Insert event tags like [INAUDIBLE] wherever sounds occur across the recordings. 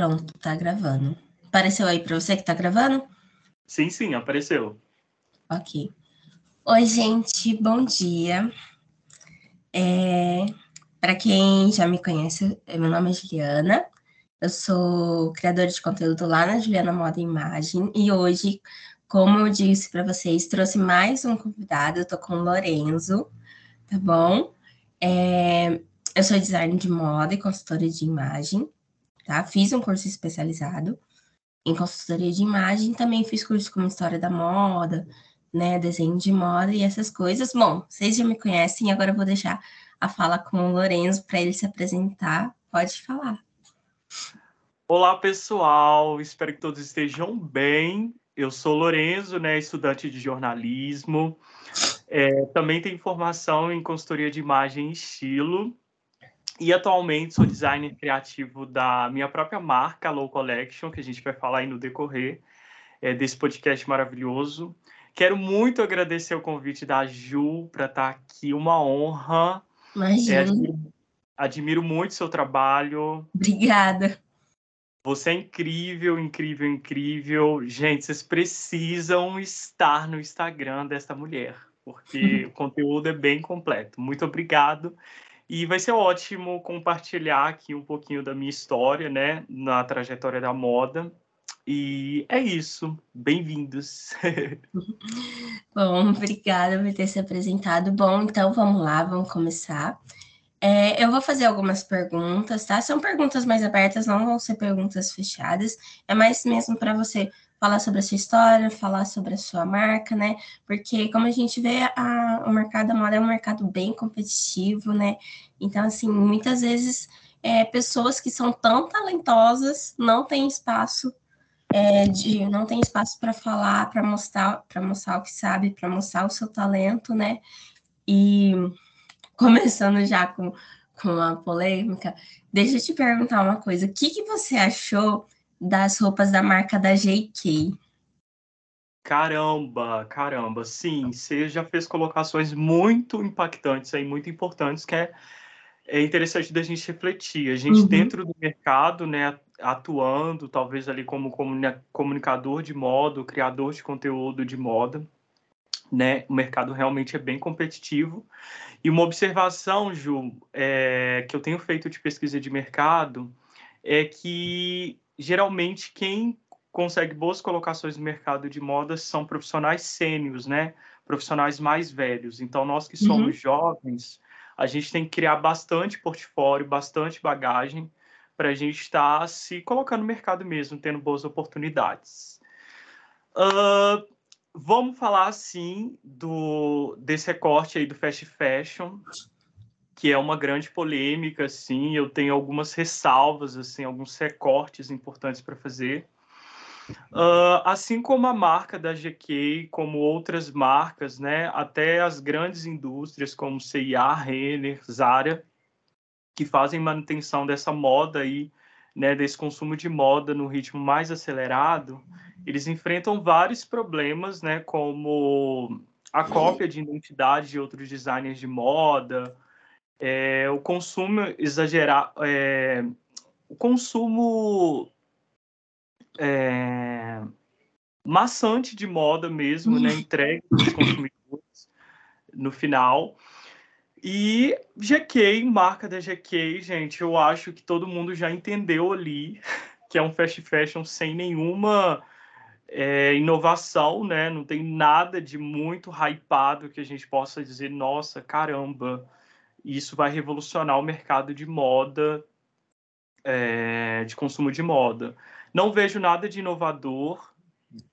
Pronto, tá gravando. Apareceu aí para você que tá gravando? Sim, sim, apareceu. Ok. Oi, gente, bom dia. É... Para quem já me conhece, meu nome é Juliana. Eu sou criadora de conteúdo lá na Juliana Moda e Imagem. E hoje, como eu disse para vocês, trouxe mais um convidado. Eu tô com o Lorenzo, tá bom? É... Eu sou designer de moda e consultora de imagem tá? Fiz um curso especializado em consultoria de imagem, também fiz curso como história da moda, né, desenho de moda e essas coisas. Bom, vocês já me conhecem, agora eu vou deixar a fala com o Lorenzo para ele se apresentar. Pode falar. Olá, pessoal. Espero que todos estejam bem. Eu sou Lorenzo, né, estudante de jornalismo. É, também tenho formação em consultoria de imagem e estilo. E atualmente sou designer criativo da minha própria marca, Low Collection, que a gente vai falar aí no decorrer é, desse podcast maravilhoso. Quero muito agradecer o convite da Ju para estar tá aqui, uma honra. Imagina. É, admiro, admiro muito seu trabalho. Obrigada. Você é incrível, incrível, incrível. Gente, vocês precisam estar no Instagram dessa mulher, porque [LAUGHS] o conteúdo é bem completo. Muito obrigado. E vai ser ótimo compartilhar aqui um pouquinho da minha história, né, na trajetória da moda. E é isso. Bem-vindos. [LAUGHS] Bom, obrigada por ter se apresentado. Bom, então vamos lá, vamos começar. É, eu vou fazer algumas perguntas, tá? São perguntas mais abertas, não vão ser perguntas fechadas. É mais mesmo para você falar sobre a sua história, falar sobre a sua marca, né? Porque como a gente vê, a, o mercado da moda é um mercado bem competitivo, né? Então, assim, muitas vezes é, pessoas que são tão talentosas não têm espaço é, de não tem espaço para falar, para mostrar, para mostrar o que sabe, para mostrar o seu talento, né? E começando já com, com a polêmica, deixa eu te perguntar uma coisa: o que, que você achou das roupas da marca da JK. Caramba, caramba, sim, você já fez colocações muito impactantes aí, muito importantes, que é, é interessante da gente refletir. A gente, uhum. dentro do mercado, né, atuando, talvez ali como comunicador de moda, criador de conteúdo de moda, né, o mercado realmente é bem competitivo. E uma observação, Ju, é, que eu tenho feito de pesquisa de mercado, é que geralmente quem consegue boas colocações no mercado de moda são profissionais sênios, né? Profissionais mais velhos. Então, nós que somos uhum. jovens, a gente tem que criar bastante portfólio, bastante bagagem para a gente estar tá se colocando no mercado mesmo, tendo boas oportunidades. Uh, vamos falar, assim, do, desse recorte aí do fast fashion que é uma grande polêmica, assim, eu tenho algumas ressalvas, assim, alguns recortes importantes para fazer. Uh, assim como a marca da GK, como outras marcas, né, até as grandes indústrias como C&A, Renner, Zara, que fazem manutenção dessa moda aí, né, desse consumo de moda no ritmo mais acelerado, eles enfrentam vários problemas, né, como a cópia de identidade de outros designers de moda, é, o consumo exagerado, é, o consumo é, maçante de moda mesmo, né, entregue aos consumidores no final. E GK, marca da GK, gente, eu acho que todo mundo já entendeu ali [LAUGHS] que é um fast fashion sem nenhuma é, inovação, né? Não tem nada de muito hypado que a gente possa dizer, nossa, caramba, e isso vai revolucionar o mercado de moda, é, de consumo de moda. Não vejo nada de inovador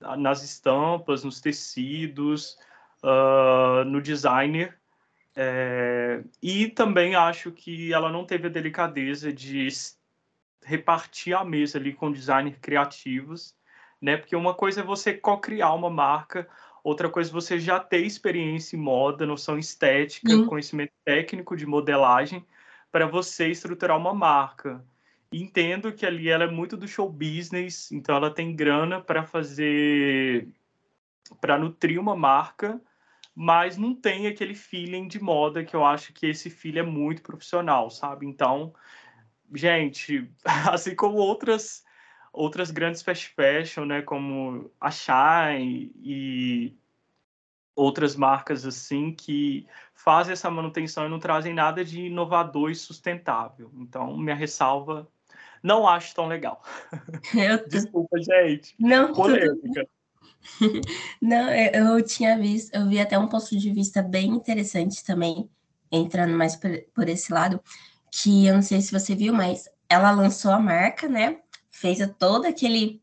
nas estampas, nos tecidos, uh, no designer. É, e também acho que ela não teve a delicadeza de repartir a mesa ali com designers criativos, né? Porque uma coisa é você co-criar uma marca, Outra coisa, você já ter experiência em moda, noção estética, uhum. conhecimento técnico de modelagem, para você estruturar uma marca. Entendo que ali ela é muito do show business, então ela tem grana para fazer, para nutrir uma marca, mas não tem aquele feeling de moda que eu acho que esse feeling é muito profissional, sabe? Então, gente, [LAUGHS] assim como outras outras grandes fast fashion, né, como a Shine e outras marcas assim que fazem essa manutenção e não trazem nada de inovador e sustentável. Então, minha ressalva, não acho tão legal. Eu... [LAUGHS] Desculpa, gente. Não, polêmica. [LAUGHS] Não, eu, tinha visto, eu vi até um ponto de vista bem interessante também, entrando mais por, por esse lado, que eu não sei se você viu, mas ela lançou a marca, né? Fez todo aquele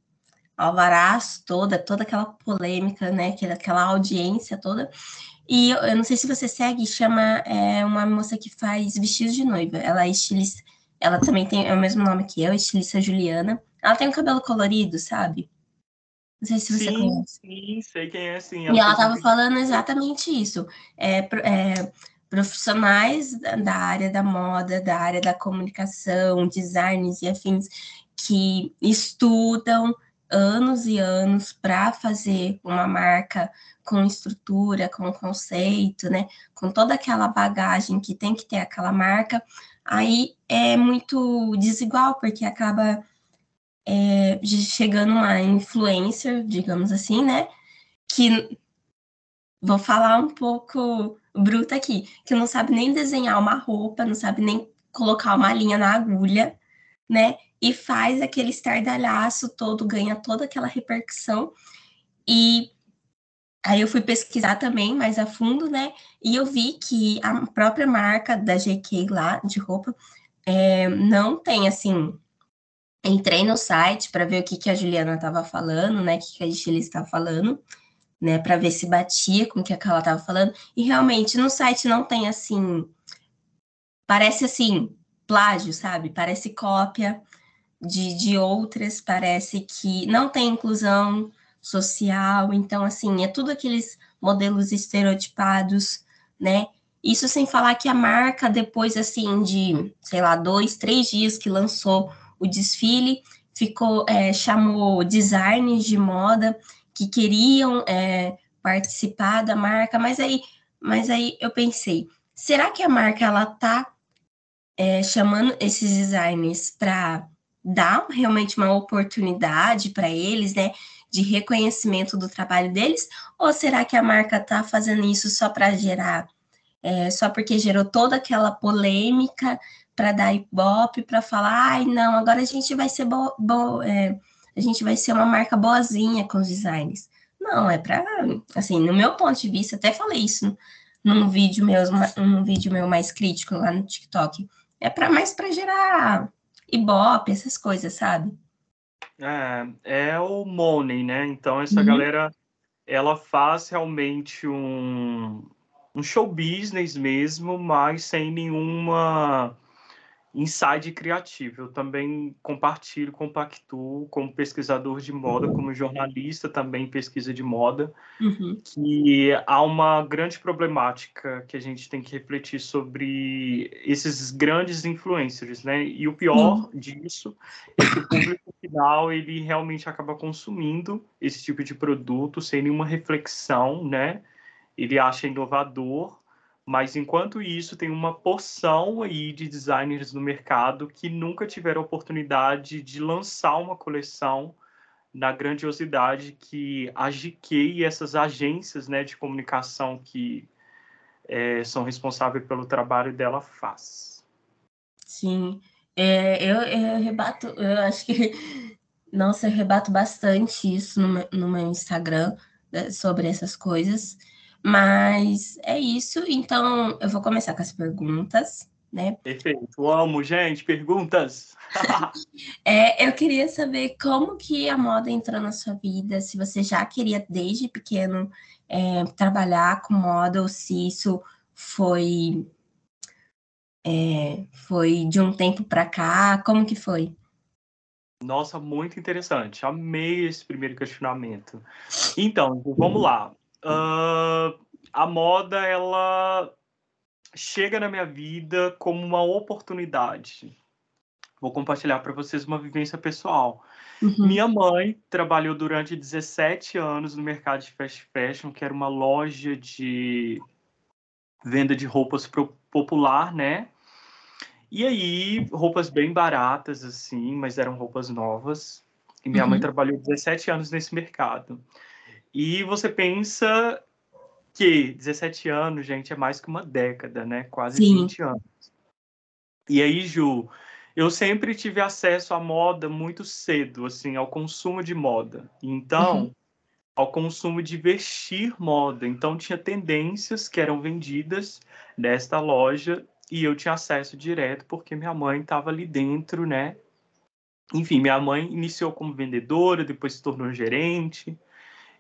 alvaraço toda, toda aquela polêmica, né? Aquela audiência toda. E eu, eu não sei se você segue, chama é, uma moça que faz vestidos de noiva. Ela é estilista, ela também tem é o mesmo nome que eu, estilista Juliana. Ela tem um cabelo colorido, sabe? Não sei se você sim, conhece. Sim, sei quem é, sim. Ela e ela estava falando exatamente isso. É, é, profissionais da área da moda, da área da comunicação, designs e afins, que estudam anos e anos para fazer uma marca com estrutura, com conceito, né? Com toda aquela bagagem que tem que ter aquela marca, aí é muito desigual, porque acaba é, chegando uma influencer, digamos assim, né? Que vou falar um pouco bruta aqui, que não sabe nem desenhar uma roupa, não sabe nem colocar uma linha na agulha, né? E faz aquele estardalhaço todo, ganha toda aquela repercussão. E aí eu fui pesquisar também mais a fundo, né? E eu vi que a própria marca da GK lá de roupa é, não tem assim entrei no site para ver o que, que a Juliana estava falando, né? O que, que a estilista estava falando, né? Para ver se batia com o que ela estava falando. E realmente no site não tem assim. Parece assim, plágio, sabe? Parece cópia de, de outras, parece que não tem inclusão social. Então, assim, é tudo aqueles modelos estereotipados, né? Isso sem falar que a marca, depois, assim, de, sei lá, dois, três dias que lançou o desfile, ficou é, chamou designers de moda que queriam é, participar da marca, mas aí, mas aí eu pensei, será que a marca ela tá é, chamando esses designers para dar realmente uma oportunidade para eles, né, de reconhecimento do trabalho deles, ou será que a marca tá fazendo isso só para gerar, é, só porque gerou toda aquela polêmica para dar ibope, para falar, ai, não, agora a gente vai ser bo é, a gente vai ser uma marca boazinha com os designs. Não, é para, assim, no meu ponto de vista, até falei isso num vídeo meu, num vídeo meu mais crítico lá no TikTok. É para mais para gerar ibope, essas coisas, sabe? É, é o money, né? Então essa uhum. galera ela faz realmente um, um show business mesmo, mas sem nenhuma inside criativo. Eu também compartilho, compactuo como pesquisador de moda, como jornalista também pesquisa de moda, uhum. que há uma grande problemática que a gente tem que refletir sobre esses grandes influencers, né? E o pior uhum. disso é que o público final ele realmente acaba consumindo esse tipo de produto sem nenhuma reflexão, né? Ele acha inovador, mas enquanto isso, tem uma porção aí de designers no mercado que nunca tiveram oportunidade de lançar uma coleção na grandiosidade que a GK e essas agências né, de comunicação que é, são responsáveis pelo trabalho dela faz. Sim, é, eu, eu rebato, eu acho que, [LAUGHS] nossa, eu rebato bastante isso no meu, no meu Instagram né, sobre essas coisas. Mas é isso. Então, eu vou começar com as perguntas, né? Perfeito. Amo, gente. Perguntas. [LAUGHS] é, eu queria saber como que a moda entrou na sua vida, se você já queria desde pequeno é, trabalhar com moda ou se isso foi é, foi de um tempo para cá, como que foi? Nossa, muito interessante. Amei esse primeiro questionamento. Então, vamos lá. Uh, a moda, ela chega na minha vida como uma oportunidade. Vou compartilhar para vocês uma vivência pessoal. Uhum. Minha mãe trabalhou durante 17 anos no mercado de fast fashion, que era uma loja de venda de roupas popular, né? E aí, roupas bem baratas, assim, mas eram roupas novas. E minha uhum. mãe trabalhou 17 anos nesse mercado. E você pensa que 17 anos, gente, é mais que uma década, né? Quase Sim. 20 anos. E aí, Ju, eu sempre tive acesso à moda muito cedo, assim, ao consumo de moda. Então, uhum. ao consumo de vestir moda. Então, tinha tendências que eram vendidas nesta loja e eu tinha acesso direto porque minha mãe estava ali dentro, né? Enfim, minha mãe iniciou como vendedora, depois se tornou gerente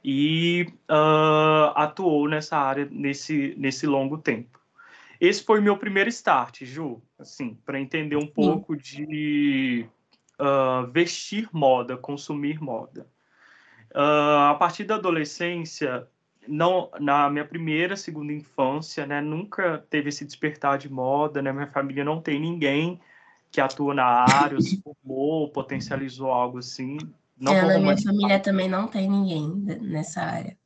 e uh, atuou nessa área nesse, nesse longo tempo. Esse foi meu primeiro start, Ju, assim, para entender um pouco de uh, vestir moda, consumir moda. Uh, a partir da adolescência, não, na minha primeira, segunda infância, né, nunca teve esse despertar de moda, né, minha família não tem ninguém que atua na área, se formou, potencializou algo assim. Não é, na minha família também não tem ninguém nessa área.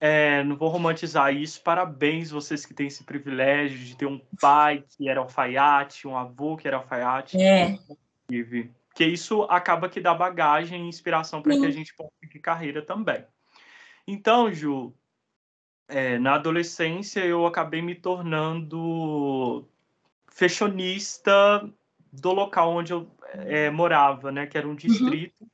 É, não vou romantizar isso. Parabéns vocês que têm esse privilégio de ter um pai que era alfaiate, um avô que era alfaiate. É. Porque isso acaba que dá bagagem e inspiração para que a gente possa seguir carreira também. Então, Ju, é, na adolescência eu acabei me tornando fashionista do local onde eu é, morava, né? Que era um uhum. distrito. Uhum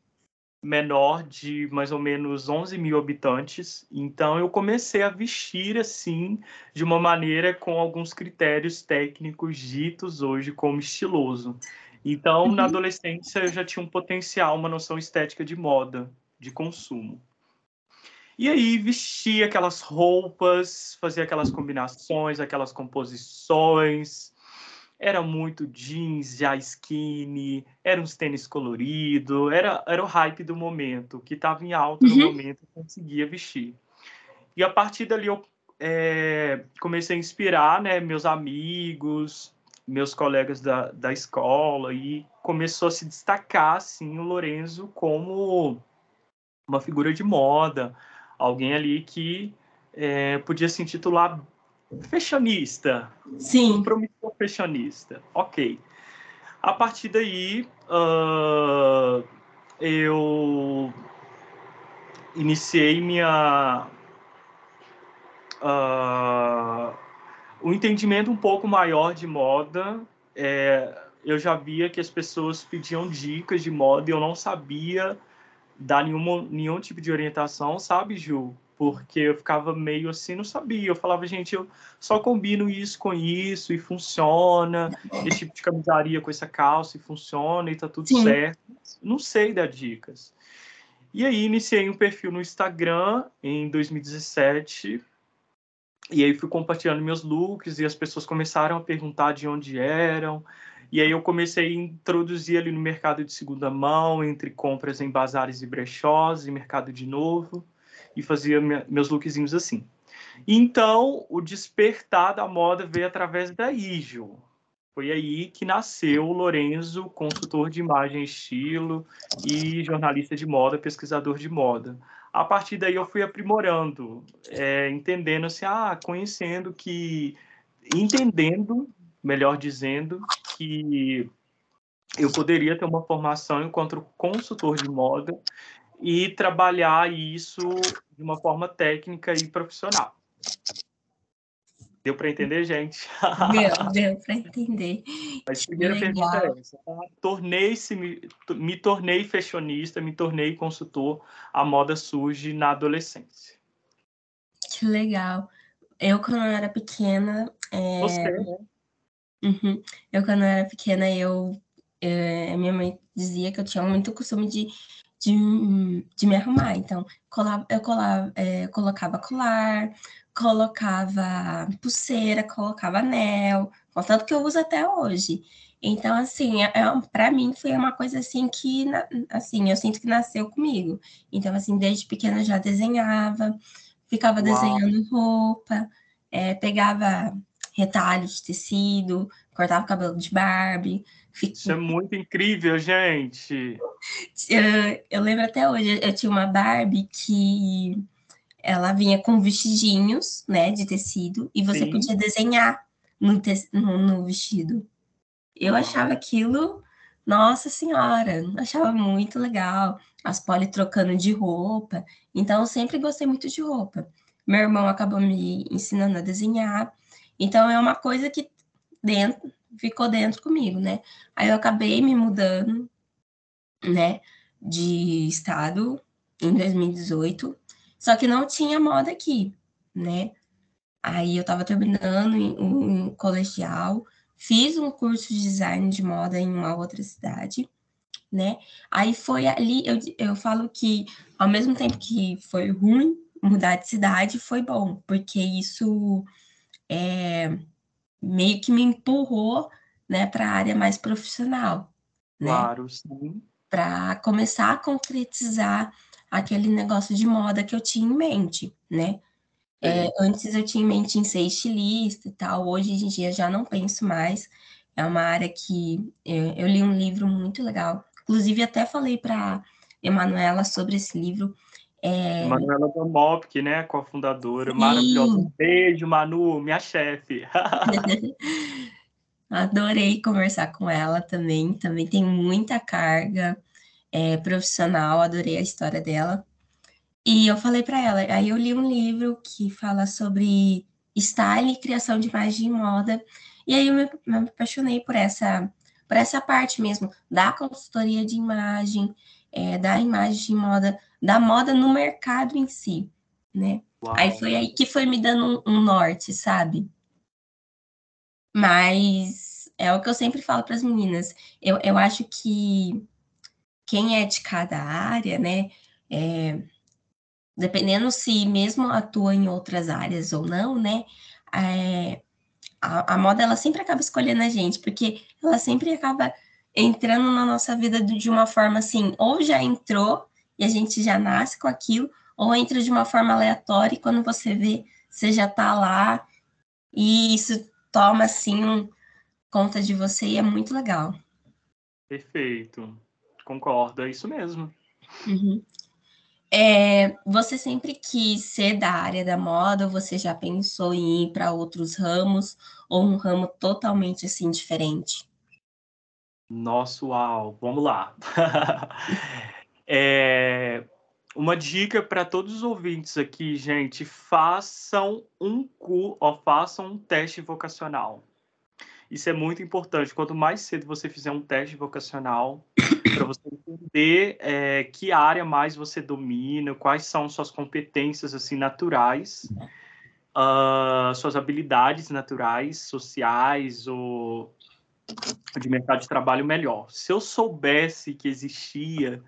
menor de mais ou menos 11 mil habitantes. Então, eu comecei a vestir assim, de uma maneira com alguns critérios técnicos ditos hoje como estiloso. Então, uhum. na adolescência, eu já tinha um potencial, uma noção estética de moda, de consumo. E aí, vestia aquelas roupas, fazia aquelas combinações, aquelas composições era muito jeans, já skinny, era uns tênis colorido, era, era o hype do momento, que estava em alta uhum. no momento, conseguia vestir. E a partir dali eu é, comecei a inspirar né, meus amigos, meus colegas da, da escola, e começou a se destacar, assim, o Lorenzo como uma figura de moda, alguém ali que é, podia se intitular fashionista. Sim. Promissor fashionista. Ok. A partir daí, uh, eu iniciei minha. Uh, um entendimento um pouco maior de moda. É, eu já via que as pessoas pediam dicas de moda e eu não sabia dar nenhuma, nenhum tipo de orientação, sabe, Ju? Porque eu ficava meio assim, não sabia. Eu falava, gente, eu só combino isso com isso e funciona, esse tipo de camisaria com essa calça e funciona e tá tudo Sim. certo. Não sei dar dicas. E aí iniciei um perfil no Instagram em 2017. E aí fui compartilhando meus looks e as pessoas começaram a perguntar de onde eram. E aí eu comecei a introduzir ali no mercado de segunda mão, entre compras em bazares e brechós e mercado de novo e fazia meus lookzinhos assim. Então, o despertar da moda veio através da Ijo. Foi aí que nasceu o Lorenzo, consultor de imagem e estilo e jornalista de moda, pesquisador de moda. A partir daí eu fui aprimorando, é, entendendo assim, ah, conhecendo que, entendendo, melhor dizendo, que eu poderia ter uma formação enquanto consultor de moda e trabalhar isso de uma forma técnica e profissional. Deu para entender, gente? [LAUGHS] Deu, deu para entender. Mas a primeira Legal. pergunta é essa. Tá? Tornei-se, me, me tornei fashionista, me tornei consultor. A moda surge na adolescência. Que legal. Eu, quando eu era pequena... É... Você, né? Uhum. Eu, quando eu era pequena, eu... É, minha mãe dizia que eu tinha muito costume de de, de me arrumar. Então, colava, eu colava, é, colocava colar, colocava pulseira, colocava anel, contanto que eu uso até hoje. Então, assim, é, é para mim foi uma coisa assim que, assim, eu sinto que nasceu comigo. Então, assim, desde pequena já desenhava, ficava Uau. desenhando roupa, é, pegava retalhos de tecido, cortava o cabelo de Barbie, isso é muito incrível, gente. [LAUGHS] Eu, lembro até hoje, eu tinha uma Barbie que ela vinha com vestidinhos, né, de tecido, e você Sim. podia desenhar no, te no, no vestido. Eu achava aquilo, nossa senhora, achava muito legal. as poli trocando de roupa. Então, eu sempre gostei muito de roupa. Meu irmão acabou me ensinando a desenhar. Então, é uma coisa que dentro, ficou dentro comigo, né? Aí eu acabei me mudando, né, de estado em 2018, só que não tinha moda aqui, né? Aí eu estava terminando um colegial, fiz um curso de design de moda em uma outra cidade, né? Aí foi ali, eu, eu falo que ao mesmo tempo que foi ruim mudar de cidade, foi bom, porque isso é, meio que me empurrou, né, para a área mais profissional, né? Claro, sim. Para começar a concretizar aquele negócio de moda que eu tinha em mente, né? É, antes eu tinha em mente em ser estilista e tal, hoje em dia já não penso mais. É uma área que eu, eu li um livro muito legal. Inclusive, até falei para Emanuela sobre esse livro. É... Emanuela Damopk, né? Cofundadora, Sim. maravilhosa. Um beijo, Manu, minha chefe. [LAUGHS] Adorei conversar com ela também. Também tem muita carga é, profissional, adorei a história dela. E eu falei para ela, aí eu li um livro que fala sobre style e criação de imagem e moda, e aí eu me, me apaixonei por essa, por essa parte mesmo, da consultoria de imagem, é, da imagem de moda, da moda no mercado em si, né? Uau. Aí foi aí que foi me dando um, um norte, sabe? Mas é o que eu sempre falo para as meninas. Eu, eu acho que quem é de cada área, né? É, dependendo se mesmo atua em outras áreas ou não, né? É, a, a, moda ela sempre acaba escolhendo a gente, porque ela sempre acaba entrando na nossa vida de uma forma assim, ou já entrou e a gente já nasce com aquilo, ou entra de uma forma aleatória e quando você vê, você já tá lá e isso toma assim um, conta de você e é muito legal. Perfeito, concordo, é isso mesmo. Uhum. É, você sempre quis ser da área da moda ou você já pensou em ir para outros ramos ou um ramo totalmente assim diferente? Nossa, uau, vamos lá. [LAUGHS] é, uma dica para todos os ouvintes aqui, gente, façam um cu ou façam um teste vocacional. Isso é muito importante. Quanto mais cedo você fizer um teste vocacional, [COUGHS] para você entender é, que área mais você domina, quais são suas competências assim naturais, uh, suas habilidades naturais, sociais ou de mercado de trabalho melhor. Se eu soubesse que existia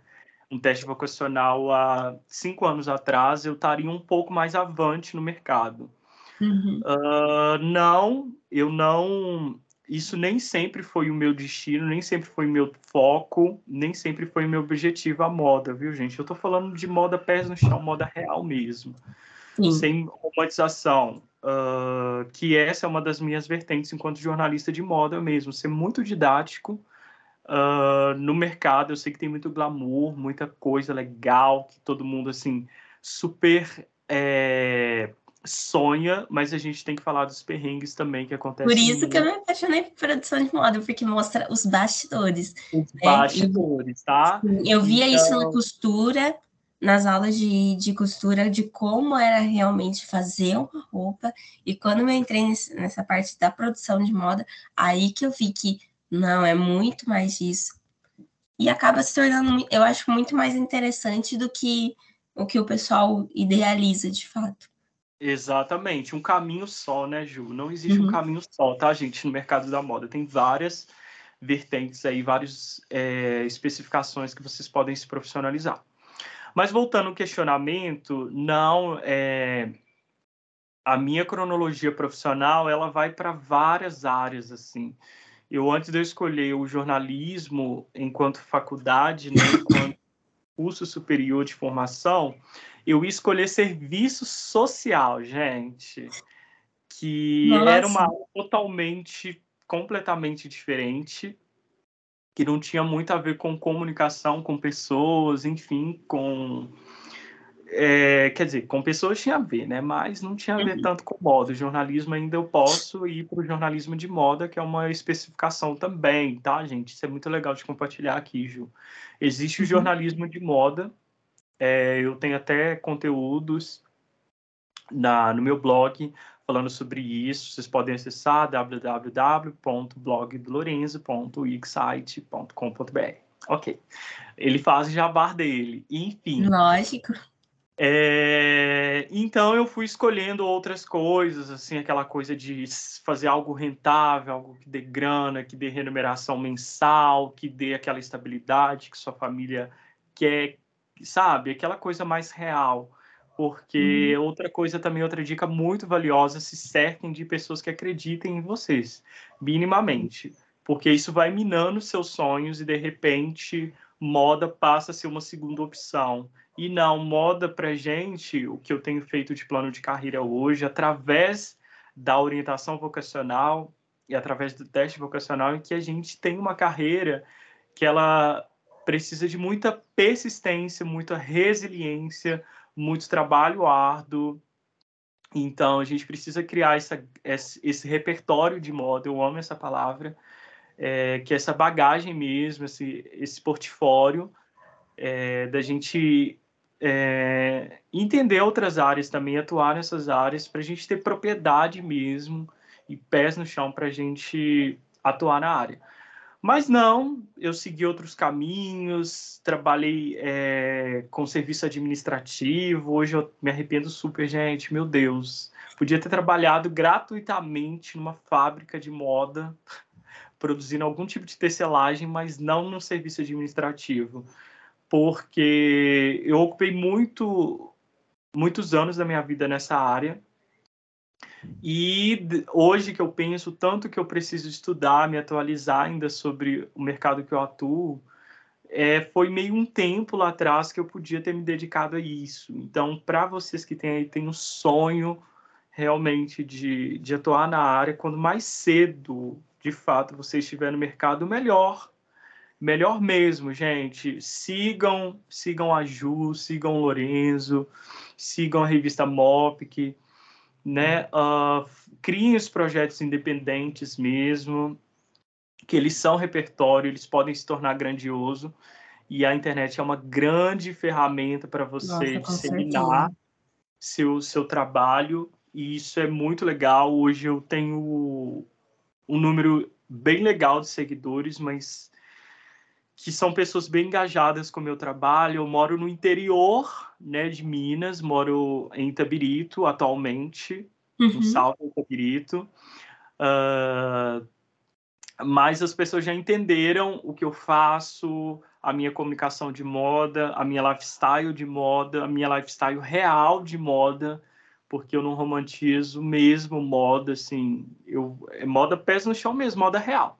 um teste vocacional há cinco anos atrás, eu estaria um pouco mais avante no mercado. Uhum. Uh, não, eu não isso nem sempre foi o meu destino, nem sempre foi o meu foco, nem sempre foi o meu objetivo a moda, viu, gente? Eu tô falando de moda pés no chão, moda real mesmo, Sim. sem romantização. Uh, que essa é uma das minhas vertentes enquanto jornalista de moda mesmo, ser muito didático uh, no mercado. Eu sei que tem muito glamour, muita coisa legal, que todo mundo assim super é, sonha, mas a gente tem que falar dos perrengues também que acontecem. Por isso que eu me apaixonei por produção de moda, porque mostra os bastidores. Os né? bastidores, tá? Eu via então... isso na então costura, nas aulas de, de costura, de como era realmente fazer uma roupa. E quando eu entrei nesse, nessa parte da produção de moda, aí que eu vi que não, é muito mais disso. E acaba se tornando, eu acho, muito mais interessante do que o que o pessoal idealiza de fato. Exatamente, um caminho só, né, Ju? Não existe uhum. um caminho só, tá, gente, no mercado da moda. Tem várias vertentes aí, várias é, especificações que vocês podem se profissionalizar. Mas voltando ao questionamento, não é a minha cronologia profissional, ela vai para várias áreas assim. Eu antes de eu escolher o jornalismo enquanto faculdade, né, [COUGHS] enquanto curso superior de formação, eu ia escolher serviço social, gente. Que Nossa. era uma totalmente, completamente diferente, que não tinha muito a ver com comunicação com pessoas, enfim, com é, quer dizer, com pessoas tinha a ver, né? Mas não tinha a ver uhum. tanto com moda. O jornalismo ainda eu posso ir para o jornalismo de moda, que é uma especificação também, tá, gente? Isso é muito legal de compartilhar aqui, Ju. Existe o uhum. jornalismo de moda. É, eu tenho até conteúdos na, no meu blog falando sobre isso. Vocês podem acessar www.blogdolorenzo.wixsite.com.br. Ok. Ele faz jabar dele. Enfim. Lógico. É, então eu fui escolhendo outras coisas, assim, aquela coisa de fazer algo rentável, algo que dê grana, que dê remuneração mensal, que dê aquela estabilidade que sua família quer, sabe? Aquela coisa mais real. Porque uhum. outra coisa também, outra dica muito valiosa, se cerquem de pessoas que acreditem em vocês, minimamente. Porque isso vai minando seus sonhos e de repente moda passa a ser uma segunda opção. E não, moda para gente, o que eu tenho feito de plano de carreira hoje, através da orientação vocacional e através do teste vocacional, em que a gente tem uma carreira que ela precisa de muita persistência, muita resiliência, muito trabalho árduo. Então, a gente precisa criar essa, esse repertório de moda, eu amo essa palavra, é, que essa bagagem mesmo, esse, esse portfólio, é, da gente é, entender outras áreas também, atuar nessas áreas, para a gente ter propriedade mesmo e pés no chão para a gente atuar na área. Mas não, eu segui outros caminhos, trabalhei é, com serviço administrativo. Hoje eu me arrependo super, gente. Meu Deus, podia ter trabalhado gratuitamente numa fábrica de moda, produzindo algum tipo de tecelagem, mas não no serviço administrativo porque eu ocupei muito, muitos anos da minha vida nessa área. E hoje que eu penso tanto que eu preciso estudar, me atualizar ainda sobre o mercado que eu atuo, é, foi meio um tempo lá atrás que eu podia ter me dedicado a isso. Então, para vocês que têm aí, tem um sonho realmente de, de atuar na área, quando mais cedo, de fato, você estiver no mercado, melhor melhor mesmo, gente. Sigam, sigam a Ju, sigam o Lorenzo, sigam a revista Mopic, né? Uh, criem os projetos independentes mesmo, que eles são repertório, eles podem se tornar grandioso. E a internet é uma grande ferramenta para você Nossa, disseminar seu, seu trabalho. E isso é muito legal. Hoje eu tenho um número bem legal de seguidores, mas que são pessoas bem engajadas com o meu trabalho. Eu moro no interior né, de Minas, moro em Itabirito atualmente, uhum. no Salto Itabirito. Uh, mas as pessoas já entenderam o que eu faço, a minha comunicação de moda, a minha lifestyle de moda, a minha lifestyle real de moda, porque eu não romantizo mesmo moda, assim, eu, é moda pés no chão mesmo, moda real.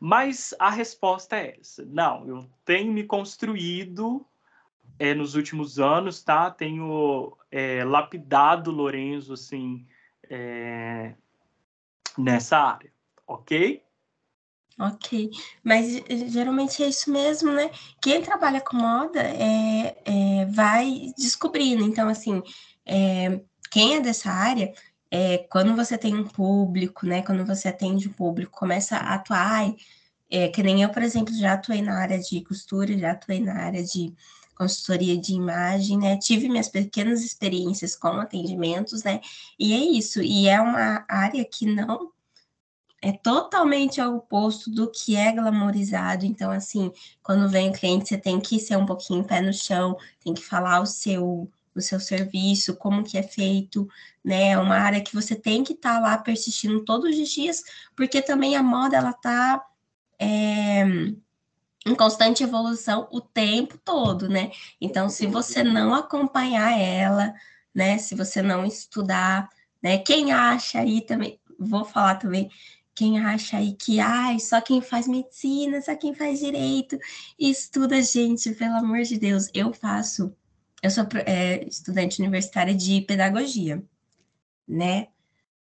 Mas a resposta é essa. Não, eu tenho me construído é, nos últimos anos, tá? Tenho é, lapidado Lorenzo, assim, é, nessa área, ok? Ok, mas geralmente é isso mesmo, né? Quem trabalha com moda é, vai descobrindo. Então, assim, é, quem é dessa área é, quando você tem um público, né? Quando você atende o público, começa a atuar, é, que nem eu, por exemplo, já atuei na área de costura, já atuei na área de consultoria de imagem, né? Tive minhas pequenas experiências com atendimentos, né? E é isso, e é uma área que não é totalmente ao oposto do que é glamorizado. Então, assim, quando vem o cliente, você tem que ser um pouquinho pé no chão, tem que falar o seu o seu serviço, como que é feito, né? É uma área que você tem que estar tá lá persistindo todos os dias, porque também a moda ela tá é, em constante evolução o tempo todo, né? Então, se você não acompanhar ela, né? Se você não estudar, né? Quem acha aí também, vou falar também, quem acha aí que ai, só quem faz medicina, só quem faz direito, estuda, gente, pelo amor de Deus, eu faço eu sou é, estudante universitária de pedagogia, né?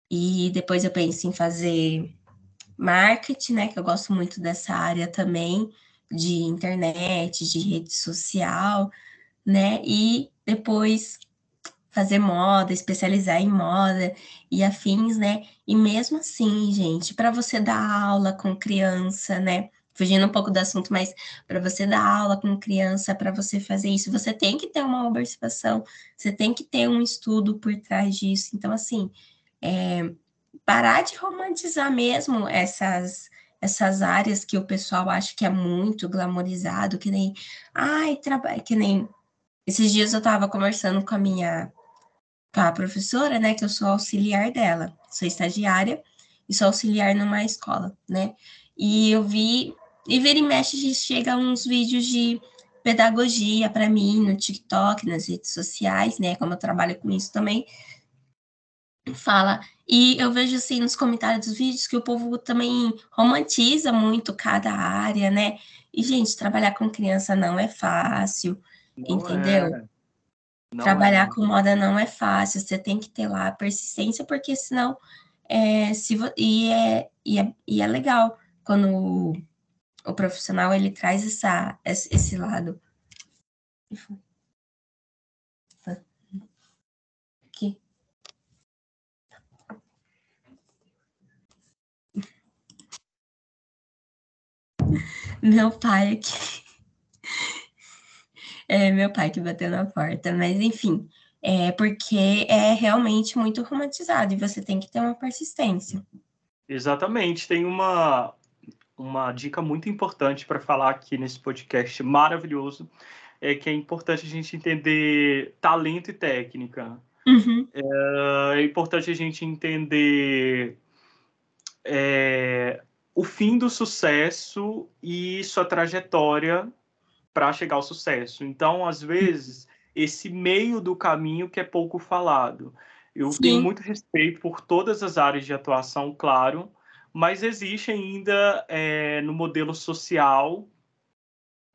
E depois eu penso em fazer marketing, né? Que eu gosto muito dessa área também, de internet, de rede social, né? E depois fazer moda, especializar em moda e afins, né? E mesmo assim, gente, para você dar aula com criança, né? Fugindo um pouco do assunto, mas para você dar aula com criança, para você fazer isso, você tem que ter uma observação, você tem que ter um estudo por trás disso. Então, assim, é, parar de romantizar mesmo essas essas áreas que o pessoal acha que é muito glamorizado, que nem, ai, trabalho, que nem esses dias eu estava conversando com a minha com a professora, né, que eu sou auxiliar dela, sou estagiária e sou auxiliar numa escola, né? E eu vi e vira e mexe chega uns vídeos de pedagogia para mim no TikTok, nas redes sociais, né, como eu trabalho com isso também, fala. E eu vejo assim nos comentários dos vídeos que o povo também romantiza muito cada área, né? E, gente, trabalhar com criança não é fácil, não entendeu? É. Trabalhar é. com moda não é fácil, você tem que ter lá a persistência, porque senão. É, se, e, é, e, é, e é legal quando o, profissional ele traz essa, esse lado. Meu pai aqui. É meu pai que bateu na porta, mas enfim, é porque é realmente muito romantizado e você tem que ter uma persistência. Exatamente, tem uma, uma dica muito importante para falar aqui nesse podcast maravilhoso, é que é importante a gente entender talento e técnica. Uhum. É, é, importante a gente entender é, o fim do sucesso e sua trajetória para chegar ao sucesso. Então, às vezes, esse meio do caminho que é pouco falado. Eu Sim. tenho muito respeito por todas as áreas de atuação, claro, mas existe ainda é, no modelo social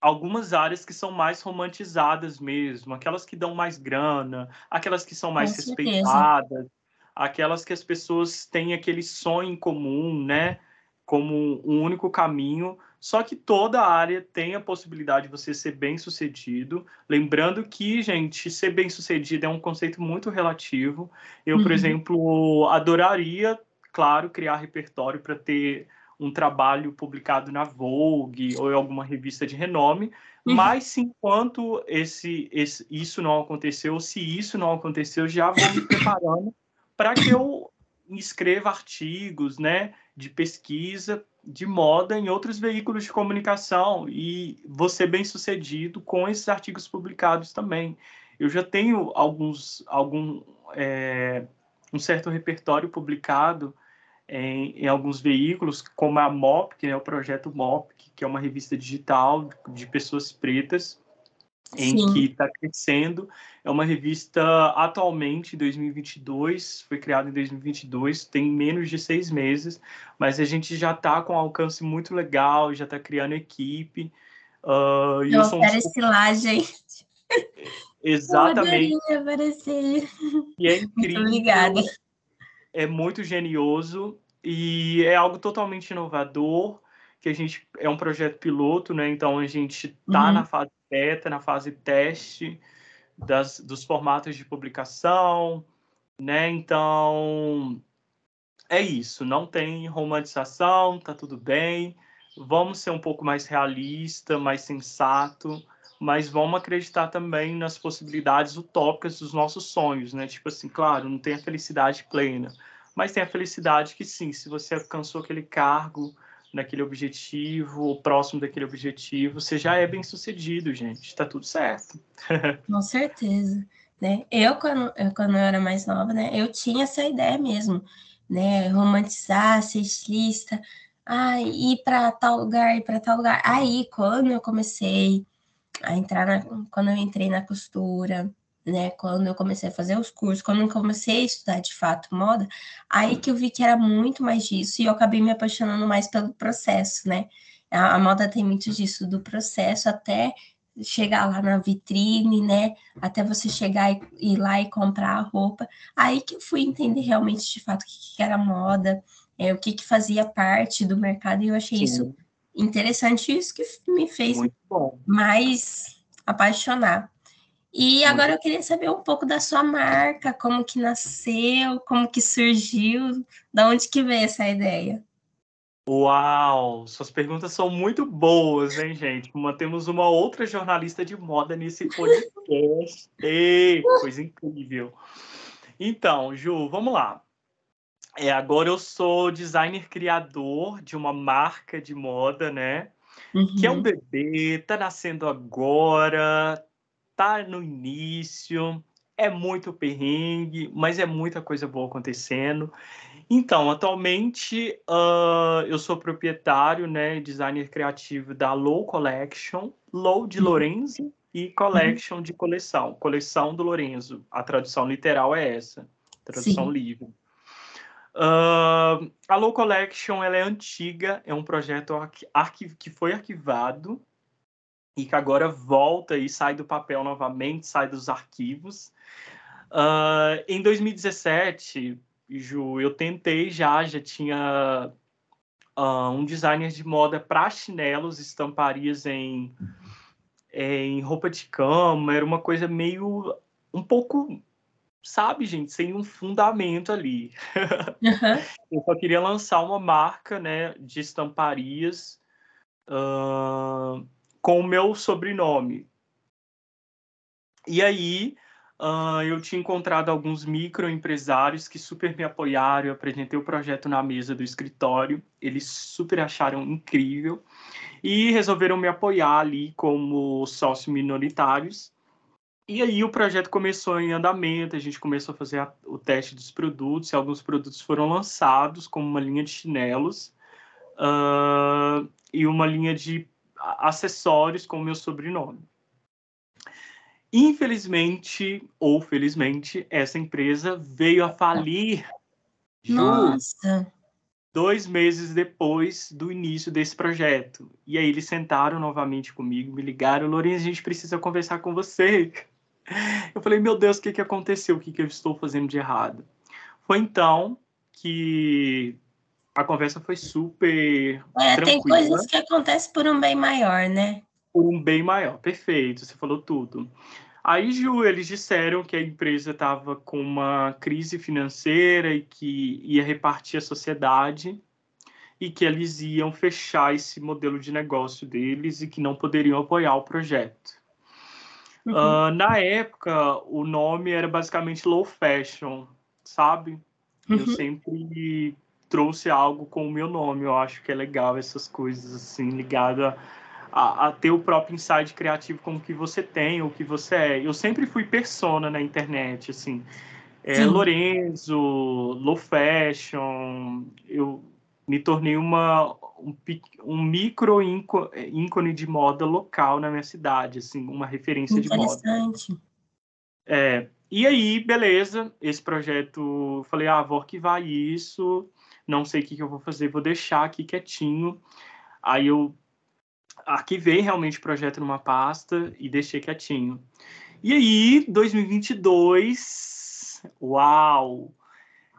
algumas áreas que são mais romantizadas mesmo, aquelas que dão mais grana, aquelas que são mais respeitadas, aquelas que as pessoas têm aquele sonho em comum, né? como um único caminho, só que toda área tem a possibilidade de você ser bem sucedido. Lembrando que, gente, ser bem sucedido é um conceito muito relativo. Eu, por uhum. exemplo, adoraria, claro, criar repertório para ter um trabalho publicado na Vogue ou em alguma revista de renome, uhum. mas se enquanto esse, esse, isso não aconteceu, se isso não aconteceu, já vou me preparando para que eu escreva artigos, né? de pesquisa de moda em outros veículos de comunicação e você bem sucedido com esses artigos publicados também. Eu já tenho alguns algum é, um certo repertório publicado em, em, alguns veículos, como a MOP, que é o projeto MOP, que é uma revista digital de pessoas pretas, em Sim. que está crescendo. É uma revista atualmente, 2022, foi criada em 2022, tem menos de seis meses, mas a gente já está com um alcance muito legal, já está criando equipe. Uh, eu apareci um... lá, gente. [LAUGHS] Exatamente. Eu aparecer. E é incrível. Muito obrigada. É muito genioso e é algo totalmente inovador, que a gente é um projeto piloto, né? Então a gente está uhum. na fase beta, na fase teste das, dos formatos de publicação, né? Então, é isso, não tem romantização, tá tudo bem. Vamos ser um pouco mais realista, mais sensato, mas vamos acreditar também nas possibilidades utópicas dos nossos sonhos, né? Tipo assim, claro, não tem a felicidade plena, mas tem a felicidade que sim, se você alcançou aquele cargo, naquele objetivo, ou próximo daquele objetivo, você já é bem sucedido, gente. Está tudo certo. [LAUGHS] Com certeza. Né? Eu, quando, eu, quando eu era mais nova, né, eu tinha essa ideia mesmo, né? Romantizar, ser estilista, ah, ir para tal lugar, ir para tal lugar. Aí, quando eu comecei a entrar na, quando eu entrei na costura, né, quando eu comecei a fazer os cursos, quando eu comecei a estudar de fato moda, aí que eu vi que era muito mais disso e eu acabei me apaixonando mais pelo processo, né? A, a moda tem muito disso, do processo até chegar lá na vitrine, né? Até você chegar e ir lá e comprar a roupa. Aí que eu fui entender realmente de fato o que, que era moda, é, o que, que fazia parte do mercado, e eu achei Sim. isso interessante, isso que me fez mais apaixonar. E agora eu queria saber um pouco da sua marca, como que nasceu, como que surgiu, da onde que veio essa ideia? Uau, suas perguntas são muito boas, hein, gente? Mantemos uma outra jornalista de moda nesse [LAUGHS] podcast. Ei, coisa incrível. Então, Ju, vamos lá. É, agora eu sou designer criador de uma marca de moda, né? Uhum. Que é um uhum. bebê, tá nascendo agora, tá no início, é muito perrengue, mas é muita coisa boa acontecendo. Então, atualmente uh, eu sou proprietário, né, designer criativo da Low Collection, Low de uhum. Lorenzo e Collection uhum. de coleção, coleção do Lorenzo. A tradução literal é essa, tradução Sim. livre. Uh, a Low Collection ela é antiga, é um projeto que foi arquivado e que agora volta e sai do papel novamente, sai dos arquivos. Uh, em 2017, Ju, eu tentei já, já tinha uh, um designer de moda para chinelos, estamparias em, em roupa de cama, era uma coisa meio um pouco, sabe, gente, sem um fundamento ali. Uhum. [LAUGHS] eu só queria lançar uma marca, né, de estamparias uh, com o meu sobrenome. E aí uh, eu tinha encontrado alguns microempresários que super me apoiaram, eu apresentei o projeto na mesa do escritório, eles super acharam incrível e resolveram me apoiar ali como sócios minoritários. E aí o projeto começou em andamento, a gente começou a fazer a, o teste dos produtos, e alguns produtos foram lançados, como uma linha de chinelos uh, e uma linha de acessórios com o meu sobrenome. Infelizmente, ou felizmente, essa empresa veio a falir. Nossa! dois meses depois do início desse projeto. E aí eles sentaram novamente comigo, me ligaram, Lourenço, a gente precisa conversar com você. Eu falei, meu Deus, o que, que aconteceu? O que, que eu estou fazendo de errado? Foi então que a conversa foi super. É, tem coisas que acontecem por um bem maior, né? Por um bem maior, perfeito, você falou tudo. Aí, Ju, eles disseram que a empresa estava com uma crise financeira e que ia repartir a sociedade e que eles iam fechar esse modelo de negócio deles e que não poderiam apoiar o projeto. Uhum. Uh, na época, o nome era basicamente low fashion, sabe? Uhum. Eu sempre trouxe algo com o meu nome. Eu acho que é legal essas coisas assim, ligada a, a, ter o próprio insight criativo como que você tem, o que você é. Eu sempre fui persona na internet, assim. É, Lorenzo, Low Fashion, eu me tornei uma, um, um micro ícone de moda local na minha cidade, assim, uma referência de moda. Interessante. É, e aí, beleza, esse projeto, falei, ah, vou arquivar isso, não sei o que, que eu vou fazer, vou deixar aqui quietinho. Aí eu arquivei realmente o projeto numa pasta e deixei quietinho. E aí, 2022, uau!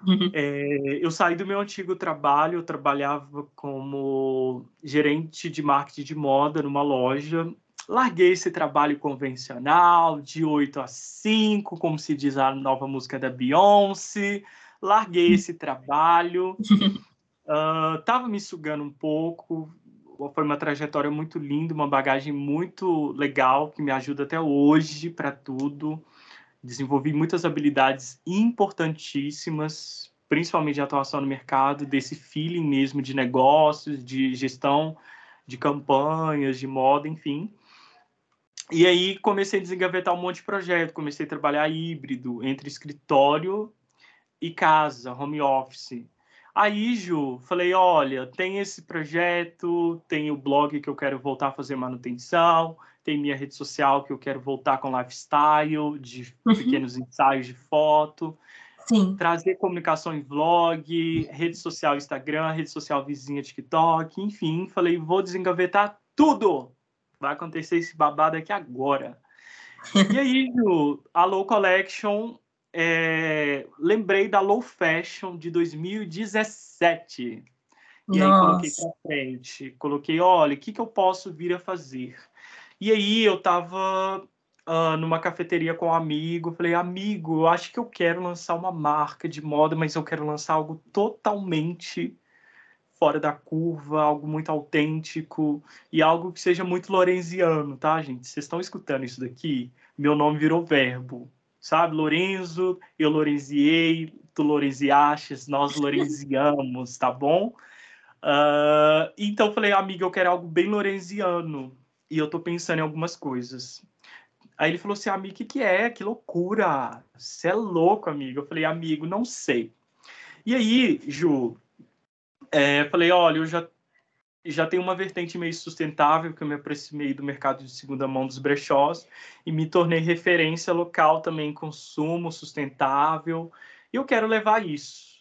Uhum. É, eu saí do meu antigo trabalho, eu trabalhava como gerente de marketing de moda numa loja. Larguei esse trabalho convencional, de 8 a 5, como se diz a nova música da Beyoncé larguei esse trabalho, [LAUGHS] uh, tava me sugando um pouco, foi uma trajetória muito linda, uma bagagem muito legal que me ajuda até hoje para tudo. Desenvolvi muitas habilidades importantíssimas, principalmente de atuação no mercado, desse feeling mesmo de negócios, de gestão de campanhas, de moda, enfim. E aí comecei a desengavetar um monte de projeto, comecei a trabalhar híbrido entre escritório e casa, home office. Aí, Ju, falei, olha, tem esse projeto, tem o blog que eu quero voltar a fazer manutenção, tem minha rede social que eu quero voltar com lifestyle, de uhum. pequenos ensaios de foto. Sim. Trazer comunicação em vlog, rede social Instagram, rede social vizinha TikTok, enfim, falei, vou desengavetar tudo. Vai acontecer esse babado aqui agora. [LAUGHS] e aí, Ju, a Low Collection é, lembrei da Low Fashion de 2017. E Nossa. aí coloquei para frente, coloquei, olha, o que, que eu posso vir a fazer? E aí eu estava uh, numa cafeteria com um amigo. Falei, amigo, eu acho que eu quero lançar uma marca de moda, mas eu quero lançar algo totalmente fora da curva, algo muito autêntico e algo que seja muito lorenziano, tá, gente? Vocês estão escutando isso daqui? Meu nome virou verbo, sabe? Lorenzo, eu lorenziei, tu lorenziastes, nós [LAUGHS] lorenziamos, tá bom? Uh, então falei, amiga, eu quero algo bem lorenziano e eu tô pensando em algumas coisas. Aí ele falou assim, amigo, o que, que é? Que loucura! Você é louco, amigo. Eu falei, amigo, não sei. E aí, Ju, é, falei, olha, eu já, já tenho uma vertente meio sustentável, que eu me aproximei do mercado de segunda mão dos brechós e me tornei referência local também em consumo sustentável. E eu quero levar isso.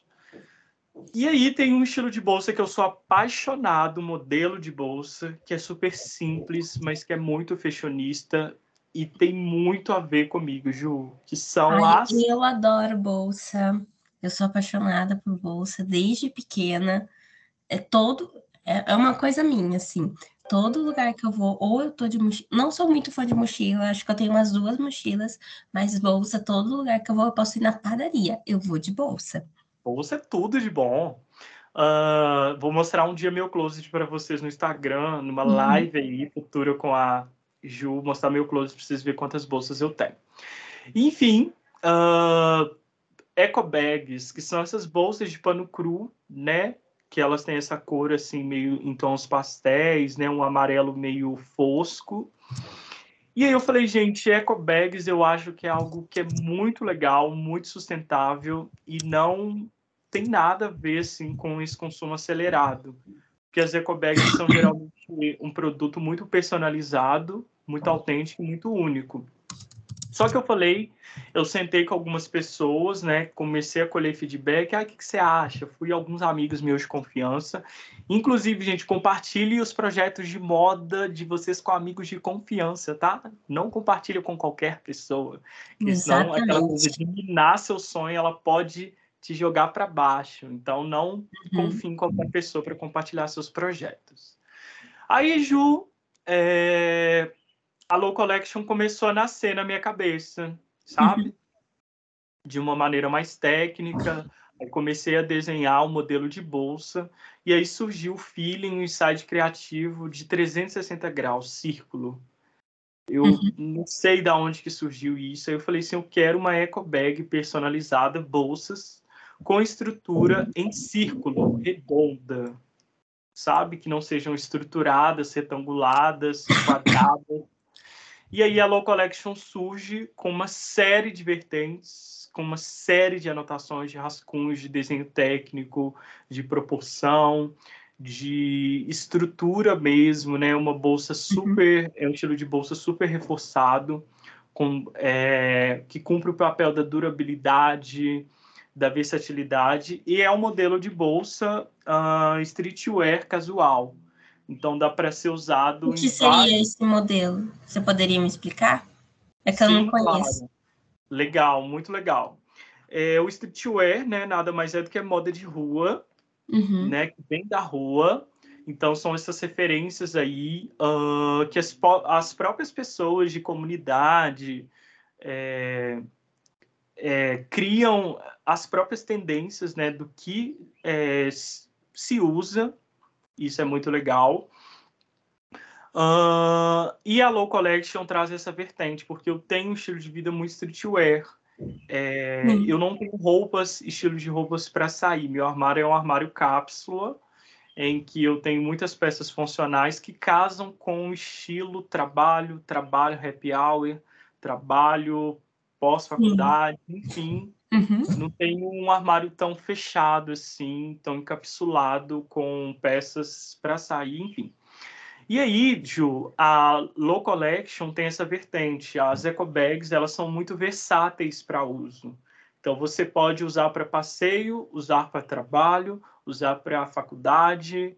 E aí tem um estilo de bolsa que eu sou apaixonado, modelo de bolsa, que é super simples, mas que é muito fashionista e tem muito a ver comigo, Ju, que são Ai, as... Eu adoro bolsa. Eu sou apaixonada por bolsa desde pequena. É todo é, é uma coisa minha, assim. Todo lugar que eu vou, ou eu tô de mochila. Não sou muito fã de mochila, acho que eu tenho umas duas mochilas, mas bolsa, todo lugar que eu vou, eu posso ir na padaria. Eu vou de bolsa. Bolsa é tudo de bom. Uh, vou mostrar um dia meu closet para vocês no Instagram, numa uhum. live aí futura com a Ju, mostrar meu closet para vocês verem quantas bolsas eu tenho. Enfim, uh, eco bags, que são essas bolsas de pano cru, né? Que elas têm essa cor assim, meio em tons pastéis, né? Um amarelo meio fosco. E aí eu falei, gente, eco bags eu acho que é algo que é muito legal, muito sustentável e não tem nada a ver assim com esse consumo acelerado. Porque as eco bags são geralmente um produto muito personalizado muito autêntico e muito único. Só que eu falei, eu sentei com algumas pessoas, né? Comecei a colher feedback. Ah, o que, que você acha? Fui alguns amigos meus de confiança. Inclusive, gente, compartilhe os projetos de moda de vocês com amigos de confiança, tá? Não compartilhe com qualquer pessoa. Senão aquela coisa de minar seu sonho, ela pode te jogar para baixo. Então, não uhum. confie em qualquer pessoa para compartilhar seus projetos. Aí, Ju, é a Low Collection começou a nascer na minha cabeça, sabe? Uhum. De uma maneira mais técnica. Aí comecei a desenhar o um modelo de bolsa e aí surgiu o feeling, o insight criativo de 360 graus, círculo. Eu uhum. não sei de onde que surgiu isso. Aí eu falei assim, eu quero uma eco bag personalizada, bolsas com estrutura em círculo, redonda, sabe? Que não sejam estruturadas, retanguladas, quadradas. E aí a Low Collection surge com uma série de vertentes, com uma série de anotações, de rascunhos, de desenho técnico, de proporção, de estrutura mesmo, né? Uma bolsa uhum. super, é um estilo de bolsa super reforçado, com, é, que cumpre o papel da durabilidade, da versatilidade, e é um modelo de bolsa uh, streetwear casual, então dá para ser usado. O que seria vários... esse modelo? Você poderia me explicar? É que Sim, eu não conheço. Claro. Legal, muito legal. É, o streetwear, né, nada mais é do que moda de rua, uhum. né, que vem da rua. Então são essas referências aí uh, que as, as próprias pessoas de comunidade é, é, criam as próprias tendências, né, do que é, se usa isso é muito legal. Uh, e a Low Collection traz essa vertente, porque eu tenho um estilo de vida muito streetwear. É, hum. Eu não tenho roupas, estilo de roupas para sair. Meu armário é um armário cápsula, em que eu tenho muitas peças funcionais que casam com o estilo trabalho, trabalho happy hour, trabalho pós-faculdade, enfim. Uhum. Não tem um armário tão fechado assim, tão encapsulado com peças para sair, enfim. E aí, Ju, a Low Collection tem essa vertente. As eco bags, elas são muito versáteis para uso. Então, você pode usar para passeio, usar para trabalho, usar para faculdade.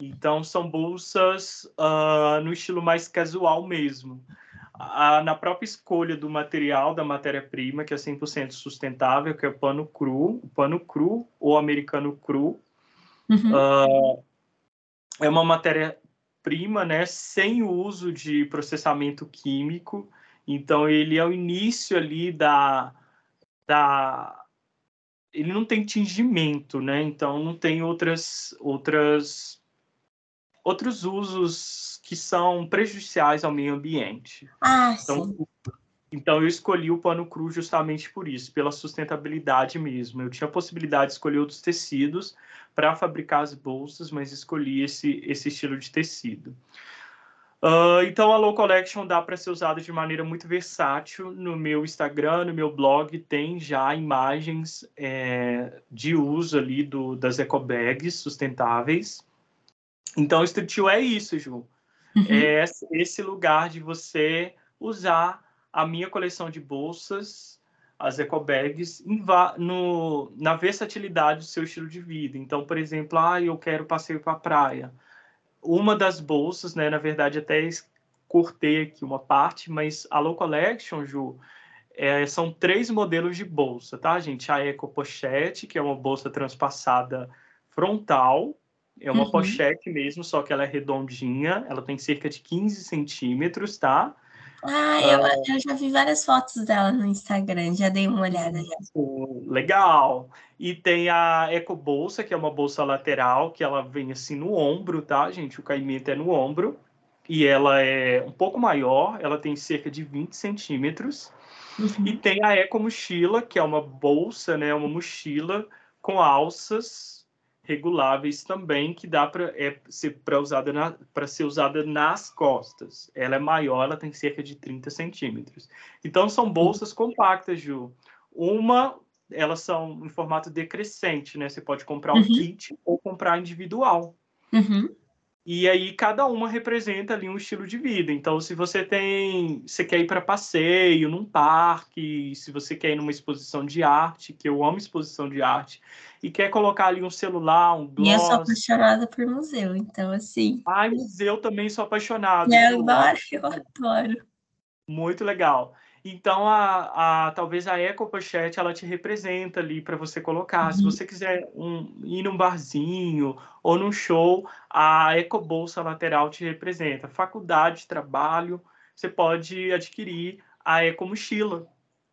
Então, são bolsas uh, no estilo mais casual mesmo a, na própria escolha do material, da matéria-prima, que é 100% sustentável, que é o pano cru, o pano cru ou americano cru. Uhum. Uh, é uma matéria-prima, né, sem o uso de processamento químico. Então ele é o início ali da, da ele não tem tingimento, né? Então não tem outras outras outros usos que são prejudiciais ao meio ambiente. Ah, então, sim. Então eu escolhi o pano cru justamente por isso, pela sustentabilidade mesmo. Eu tinha a possibilidade de escolher outros tecidos para fabricar as bolsas, mas escolhi esse esse estilo de tecido. Uh, então a Low Collection dá para ser usada de maneira muito versátil. No meu Instagram, no meu blog, tem já imagens é, de uso ali do, das ecobags sustentáveis. Então, o Street é isso, Ju. Uhum. É esse lugar de você usar a minha coleção de bolsas, as ecobags, na versatilidade do seu estilo de vida. Então, por exemplo, ah, eu quero passeio para a praia uma das bolsas, né, na verdade até cortei aqui uma parte, mas a Low Collection, Ju, é, são três modelos de bolsa, tá, gente? A Eco Pochette, que é uma bolsa transpassada frontal, é uma uhum. pochete mesmo, só que ela é redondinha, ela tem cerca de 15 centímetros, tá? Ah, eu, uh, eu, já vi várias fotos dela no Instagram, já dei uma olhada. Já. Legal. E tem a Eco Bolsa, que é uma bolsa lateral, que ela vem assim no ombro, tá, gente? O caimento é no ombro. E ela é um pouco maior, ela tem cerca de 20 centímetros. Uhum. E tem a Eco Mochila, que é uma bolsa, né? Uma mochila com alças reguláveis também que dá para é, ser para usada para ser usada nas costas. Ela é maior, ela tem cerca de 30 centímetros. Então são bolsas compactas, Ju. Uma, elas são em formato decrescente, né? Você pode comprar um uhum. kit ou comprar individual. Uhum. E aí cada uma representa ali um estilo de vida. Então, se você tem, você quer ir para passeio num parque, se você quer ir numa exposição de arte, que eu amo exposição de arte, e quer colocar ali um celular, um gloss. E eu sou apaixonada por museu, então assim. Ai, museu também sou apaixonado. Eu adoro, eu adoro. Muito legal. Então, a, a, talvez a Eco Pochette, ela te representa ali para você colocar. Uhum. Se você quiser um, ir num barzinho ou num show, a Eco Bolsa Lateral te representa. Faculdade, trabalho, você pode adquirir a Eco Mochila,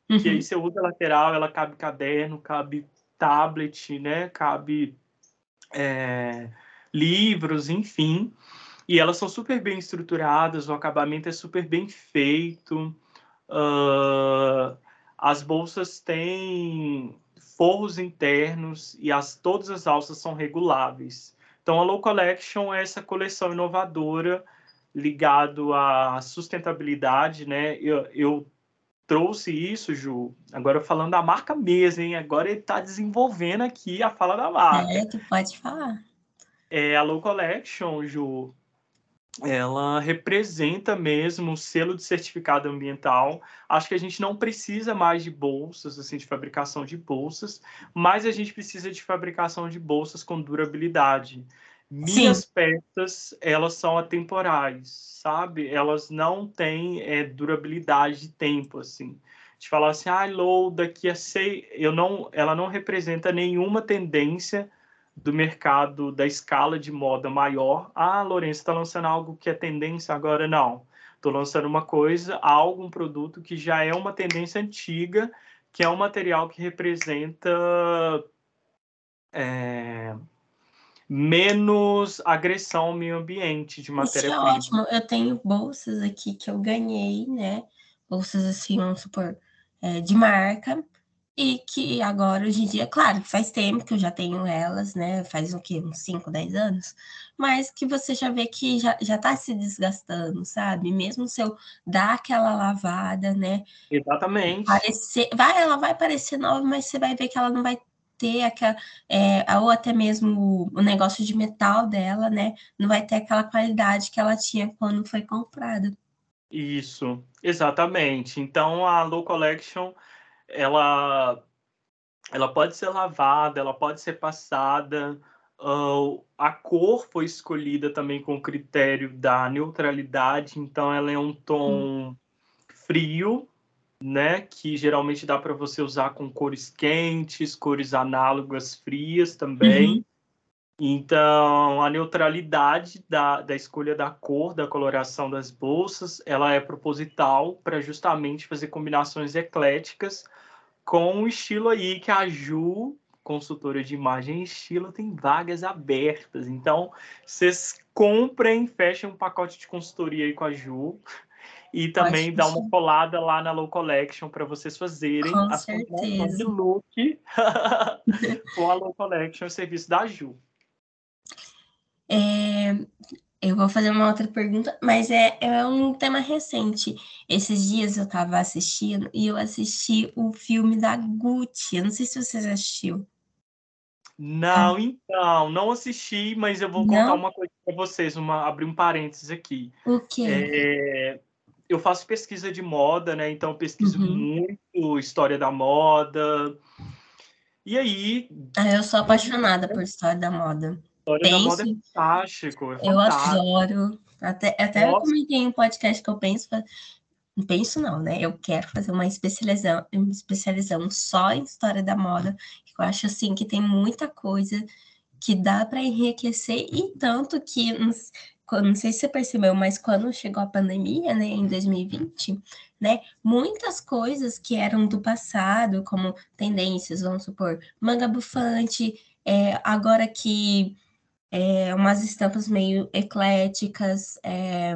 uhum. que aí você usa a lateral, ela cabe caderno, cabe tablet, né? Cabe é, livros, enfim. E elas são super bem estruturadas, o acabamento é super bem feito. Uh, as bolsas têm forros internos e as, todas as alças são reguláveis. Então, a Low Collection é essa coleção inovadora ligado à sustentabilidade, né? Eu, eu trouxe isso, Ju, agora falando da marca mesmo, hein? Agora ele está desenvolvendo aqui a fala da marca. É, tu pode falar. É, a Low Collection, Ju, ela representa mesmo o selo de certificado ambiental. Acho que a gente não precisa mais de bolsas, assim, de fabricação de bolsas, mas a gente precisa de fabricação de bolsas com durabilidade. Minhas Sim. peças, elas são atemporais, sabe? Elas não têm é, durabilidade de tempo, assim. De falar assim, ah, low, daqui a seis... Eu não, ela não representa nenhuma tendência do mercado da escala de moda maior. Ah, Lourenço, está lançando algo que é tendência agora? Não. Estou lançando uma coisa, algo, um produto que já é uma tendência antiga, que é um material que representa... É menos agressão ao meio ambiente de matéria-prima. Isso é ótimo. Eu tenho bolsas aqui que eu ganhei, né? Bolsas assim, vamos supor, é, de marca. E que agora, hoje em dia, claro, que faz tempo que eu já tenho elas, né? Faz o quê? Uns 5, 10 anos. Mas que você já vê que já, já tá se desgastando, sabe? Mesmo se eu dar aquela lavada, né? Exatamente. Parecer, vai, ela vai parecer nova, mas você vai ver que ela não vai ter aquela, é, ou até mesmo o negócio de metal dela, né? Não vai ter aquela qualidade que ela tinha quando foi comprada. Isso, exatamente. Então a Low Collection, ela, ela pode ser lavada, ela pode ser passada. Uh, a cor foi escolhida também com o critério da neutralidade, então ela é um tom hum. frio, né, que geralmente dá para você usar com cores quentes, cores análogas frias também. Uhum. Então, a neutralidade da, da escolha da cor, da coloração das bolsas, ela é proposital para justamente fazer combinações ecléticas com o estilo aí que a Ju, consultora de imagem e estilo, tem vagas abertas. Então, vocês comprem, fechem um pacote de consultoria aí com a Ju. E também dá uma colada lá na Low Collection para vocês fazerem Com a certeza. de look [LAUGHS] com a Low Collection, o serviço da Ju. É, eu vou fazer uma outra pergunta, mas é, é um tema recente. Esses dias eu estava assistindo e eu assisti o filme da Gucci. Eu não sei se você já assistiu. Não, então, não assisti, mas eu vou contar Não? uma coisa para vocês, uma, abrir um parênteses aqui. O quê? É, eu faço pesquisa de moda, né? Então eu pesquiso Uhum. muito história da moda. E aí, Ah, eu sou apaixonada por história da moda. História da moda é fantástico, é eu fantástico. adoro. Até, até eu comentei em um podcast que eu penso, penso não, né? Eu quero fazer uma especialização, uma especialização só em história da moda, que eu acho assim que tem muita coisa que dá para enriquecer e tanto que não sei se você percebeu, mas quando chegou a pandemia, né, em 2020, né, muitas coisas que eram do passado, como tendências, vamos supor, manga bufante, é, agora que é, umas estampas meio ecléticas, é,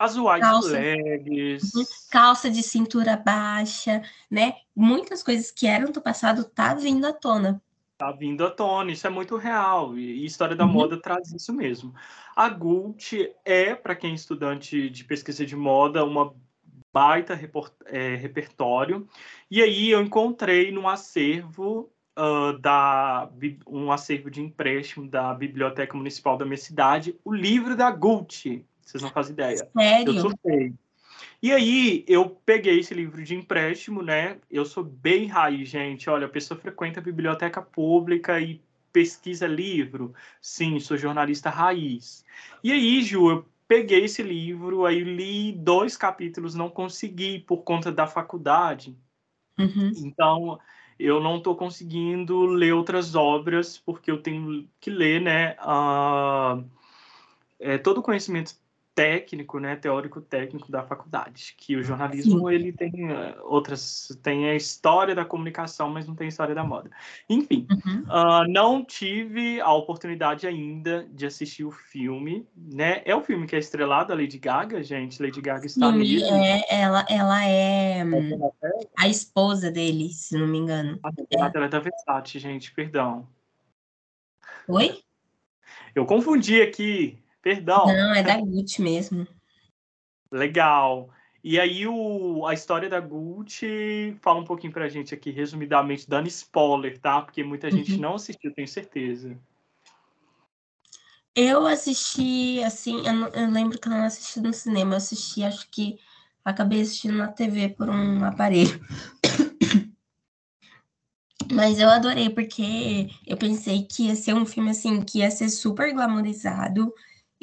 white calça, legs. calça de cintura baixa, né? Muitas coisas que eram do passado tá vindo à tona. Tá vindo à tona, isso é muito real. E e história da Uhum. moda traz isso mesmo. A Gucci é, para quem é estudante de pesquisa de moda, uma baita é, repertório. E aí eu encontrei no acervo ah, da um acervo de empréstimo da Biblioteca Municipal da minha cidade, o livro da Gucci. Vocês não fazem ideia. Eu Sério? surtei. E aí, eu peguei esse livro de empréstimo, né? Eu sou bem raiz, gente. Olha, a pessoa frequenta a biblioteca pública e pesquisa livro. Sim, sou jornalista raiz. E aí, Ju, eu peguei esse livro, aí li dois capítulos, não consegui por conta da faculdade. Uhum. Então, eu não estou conseguindo ler outras obras, porque eu tenho que ler, né? é, todo o conhecimento técnico, né, teórico técnico da faculdade, que o Sim. jornalismo ele tem eh, outras, tem a história da comunicação, mas não tem a história da moda. Enfim, Uhum. ah, não tive a oportunidade ainda de assistir o filme, né? É o filme que é estrelado a Lady Gaga, gente. Lady Gaga está Sim, nele. é, ela, ela é A a esposa dele, se não me engano. É. Renata ela é da Versace, gente, perdão. Oi? Eu confundi aqui, perdão. Não, é da Gucci mesmo. Legal. E aí o, a história da Gucci fala um pouquinho pra gente aqui, resumidamente, dando spoiler, tá? Porque muita gente Uhum. não assistiu, tenho certeza. Eu assisti, assim, eu, não- eu lembro que eu não assisti no cinema, eu assisti, acho que acabei assistindo na TV por um aparelho. [COUGHS] Mas eu adorei, porque eu pensei que ia ser um filme, assim, que ia ser super glamourizado,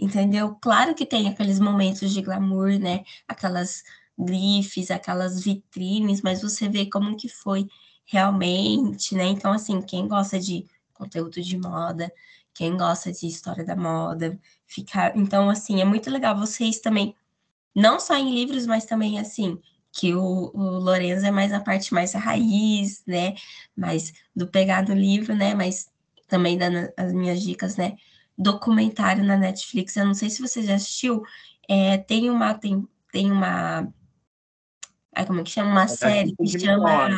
entendeu? Claro que tem aqueles momentos de glamour, né? Aquelas grifes, aquelas vitrines, mas você vê como que foi realmente, né? Então, assim, quem gosta de conteúdo de moda, quem gosta de história da moda, ficar. Então, assim, é muito legal vocês também, não só em livros, mas também, assim, que o, o Lorenzo é mais a parte mais raiz, né? Mais do pegar no livro, né? Mas também dando as minhas dicas, né? Documentário na Netflix, eu não sei se você já assistiu, é, tem uma, tem, tem uma, ai, como é que chama? Uma série que chama,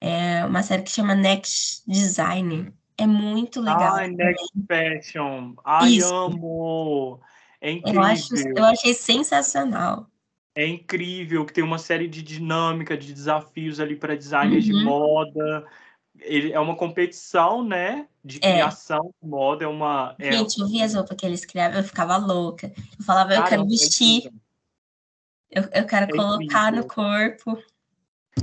é, uma série que chama Next Design, é muito legal Ai, também. Next Fashion. Ai, Isso. amo. É Eu acho, incrível. eu achei sensacional. É incrível que tem uma série de dinâmica, de desafios ali para designers de Uhum. moda. Ele, é uma competição, né? De É. criação de moda. É uma. É, Gente, eu vi as roupas que eles criavam, eu ficava louca. Eu falava, eu quero caramba, é vestir, eu, eu quero É colocar no incrível. corpo.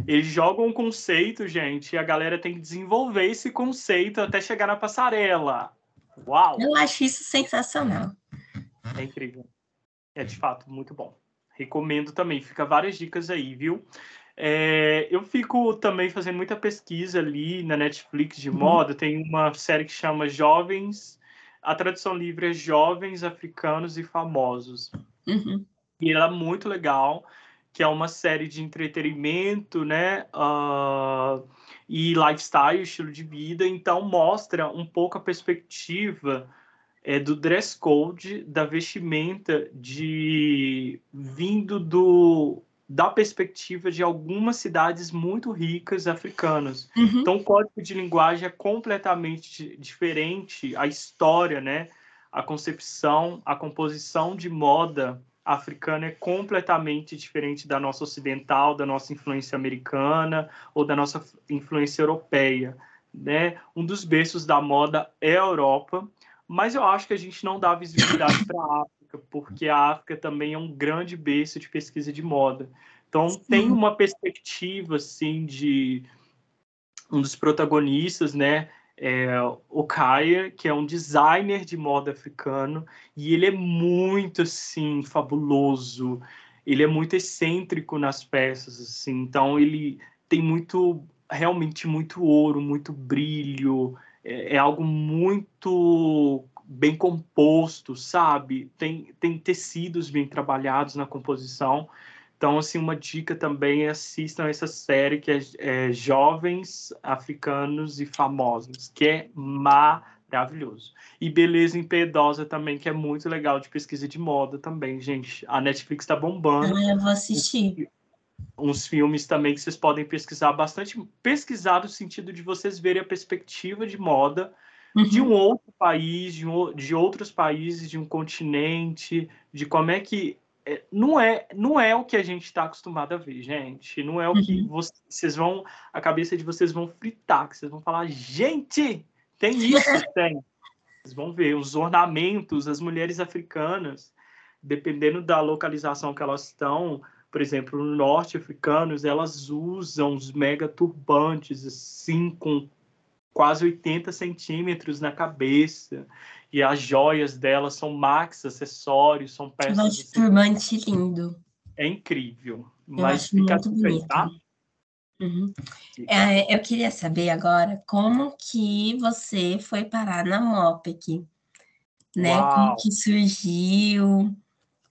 Eles jogam um conceito, gente, e a galera tem que desenvolver esse conceito até chegar na passarela. Uau! Eu acho isso sensacional. É incrível. É de fato muito bom. Recomendo também. Fica várias dicas aí, viu? É, eu fico também fazendo muita pesquisa ali na Netflix de uhum. moda. Tem uma série que chama Jovens. A tradução livre é Jovens Africanos e Famosos. Uhum. E ela é muito legal, que é uma série de entretenimento, né? Uh, e lifestyle, estilo de vida. Então mostra um pouco a perspectiva é, do dress code, da vestimenta de vindo do da perspectiva de algumas cidades muito ricas africanas. Uhum. Então, o código de linguagem é completamente diferente, a história, né, a concepção, a composição de moda africana é completamente diferente da nossa ocidental, da nossa influência americana ou da nossa influência europeia, né? Um dos berços da moda é a Europa, mas eu acho que a gente não dá [COUGHS] visibilidade para a África, porque a África também é um grande berço de pesquisa de moda. Então Sim. tem uma perspectiva assim de um dos protagonistas, né, é o Kaya, que é um designer de moda africano, e ele é muito assim fabuloso. Ele é muito excêntrico nas peças, assim. Então ele tem muito realmente muito ouro, muito brilho, é, é algo muito bem composto, sabe? Tem, tem tecidos bem trabalhados na composição. Então, assim, uma dica também é assistam essa série que é, é Jovens Africanos e Famosos, que é maravilhoso. E Beleza Impiedosa também, que é muito legal de pesquisa de moda também, gente. A Netflix está bombando. Ah, eu vou assistir uns filmes também que vocês podem pesquisar bastante, pesquisar no sentido de vocês verem a perspectiva de moda uhum. de um outro país, de, um, de outros países, de um continente, de como é que é, não é não é o que a gente está acostumado a ver, gente. Não é o que uhum. vocês vão a cabeça de vocês vão fritar, que vocês vão falar, gente, tem isso, [LAUGHS] tem. Vocês vão ver os ornamentos, as mulheres africanas, dependendo da localização que elas estão, por exemplo, norte-africanos, elas usam os mega turbantes, assim, com quase 80 centímetros na cabeça. E as joias delas são max acessórios, são peças. Acho assim, turbante lindo. É incrível. Eu mas acho fica muito bonito. Tá? Uhum. É, eu queria saber agora como que você foi parar na MOPEC, né? Uau. Como que surgiu?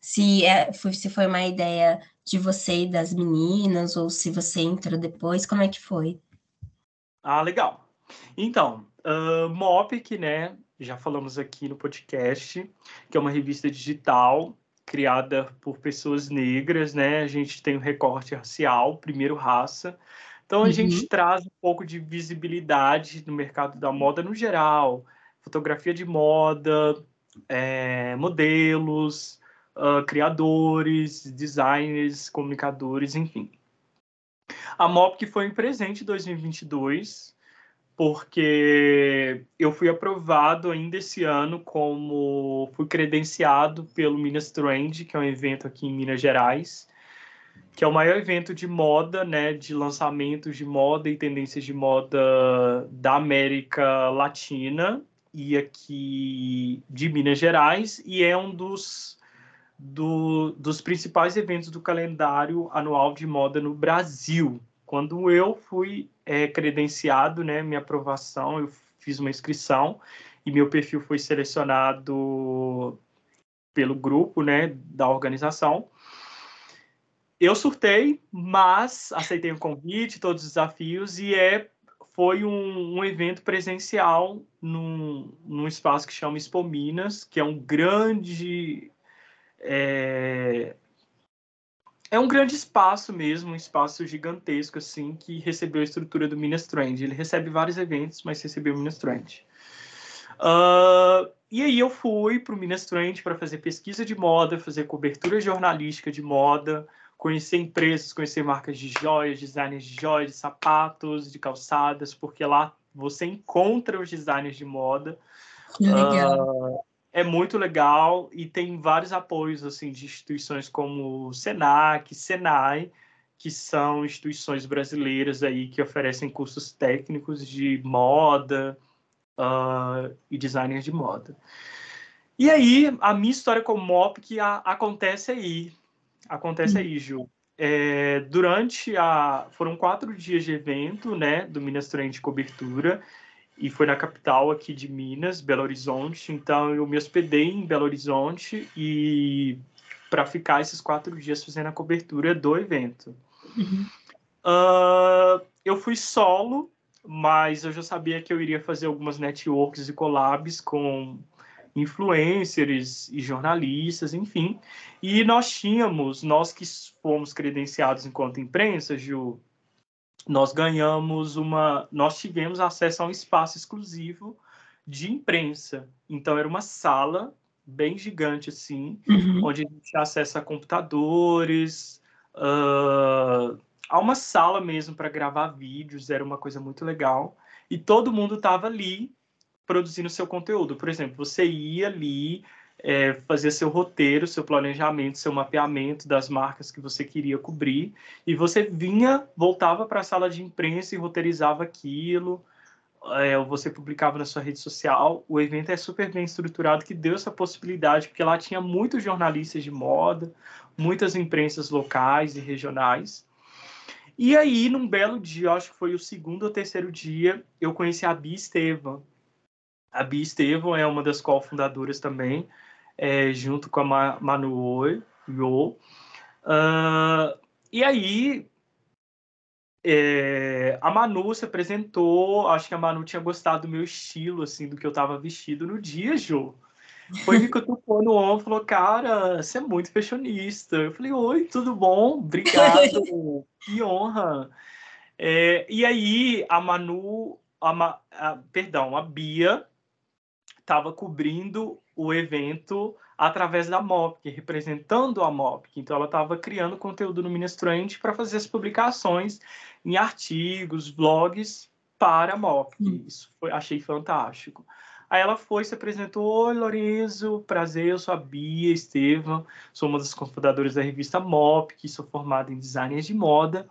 Se, é, foi, se foi uma ideia de você e das meninas, ou se você entrou depois, como é que foi? Ah, legal. Então, uh, Mopic, né, já falamos aqui no podcast, que é uma revista digital criada por pessoas negras, né, a gente tem um recorte racial, primeiro raça, então a uhum. gente traz um pouco de visibilidade no mercado da moda no geral, fotografia de moda, é, modelos, uh, criadores, designers, comunicadores, enfim. A MOP foi em presente em 2022, porque eu fui aprovado ainda esse ano como fui credenciado pelo Minas Trend, que é um evento aqui em Minas Gerais, que é o maior evento de moda, né, de lançamentos de moda e tendências de moda da América Latina e aqui de Minas Gerais, e é um dos do, dos principais eventos do calendário anual de moda no Brasil. Quando eu fui é, credenciado, né, minha aprovação, eu fiz uma inscrição e meu perfil foi selecionado pelo grupo, né, da organização. Eu surtei, mas aceitei o convite, todos os desafios e é foi um, um evento presencial num, num espaço que chama Expo Minas, que é um grande é, é um grande espaço mesmo, um espaço gigantesco, assim, que recebeu a estrutura do Minas Trend. Ele recebe vários eventos, mas recebeu o Minas Trend. Uh, e aí eu fui para o Minas Trend para fazer pesquisa de moda, fazer cobertura jornalística de moda, conhecer empresas, conhecer marcas de joias, designers de joias, de sapatos, de calçadas, porque lá você encontra os designers de moda. Que legal. Uh, é muito legal e tem vários apoios assim de instituições como o Senac, Senai, que são instituições brasileiras aí que oferecem cursos técnicos de moda uh, e designers de moda. E aí a minha história com o MOP que a, acontece aí, acontece aí, Ju. é, durante a. Foram quatro dias de evento, né? Do Minas Trend Cobertura. E foi na capital aqui de Minas, Belo Horizonte. Então eu me hospedei em Belo Horizonte e para ficar esses quatro dias fazendo a cobertura do evento. Uhum. Uh, eu fui solo, mas eu já sabia que eu iria fazer algumas networks e collabs com influencers e jornalistas, enfim. E nós tínhamos, nós que fomos credenciados enquanto imprensa, Ju, nós ganhamos uma, nós tivemos acesso a um espaço exclusivo de imprensa. Então era uma sala bem gigante assim, uhum. onde a gente tinha acesso a computadores, uh, a uma sala mesmo para gravar vídeos, era uma coisa muito legal. E todo mundo estava ali produzindo seu conteúdo. Por exemplo, você ia ali é, fazer seu roteiro, seu planejamento, seu mapeamento das marcas que você queria cobrir, e você vinha, voltava para a sala de imprensa e roteirizava aquilo, é, você publicava na sua rede social. O evento é super bem estruturado, que deu essa possibilidade, porque lá tinha muitos jornalistas de moda, muitas imprensas locais e regionais. E aí, num belo dia, acho que foi o segundo ou terceiro dia, eu conheci a Bia Estevam, a Bia Estevam é uma das cofundadoras também, é, junto com a Manu Yo. Uh, e aí, é, a Manu se apresentou, acho que a Manu tinha gostado do meu estilo, assim, do que eu estava vestido no dia, Jô. Foi me cutucou no ombro falou, cara, você é muito fashionista. Eu falei, oi, tudo bom? Obrigado, [LAUGHS] que honra. É, e aí, a Manu, a, a, perdão, a Bia estava cobrindo o evento através da MOPC, representando a MOPC. Então, ela estava criando conteúdo no Minestrante para fazer as publicações em artigos, blogs para a MOPC. Hum. Isso foi, achei fantástico. Aí ela foi, se apresentou, oi Lorenzo, prazer, eu sou a Bia Estevam, sou uma das cofundadoras da revista MOPC, sou formada em design de moda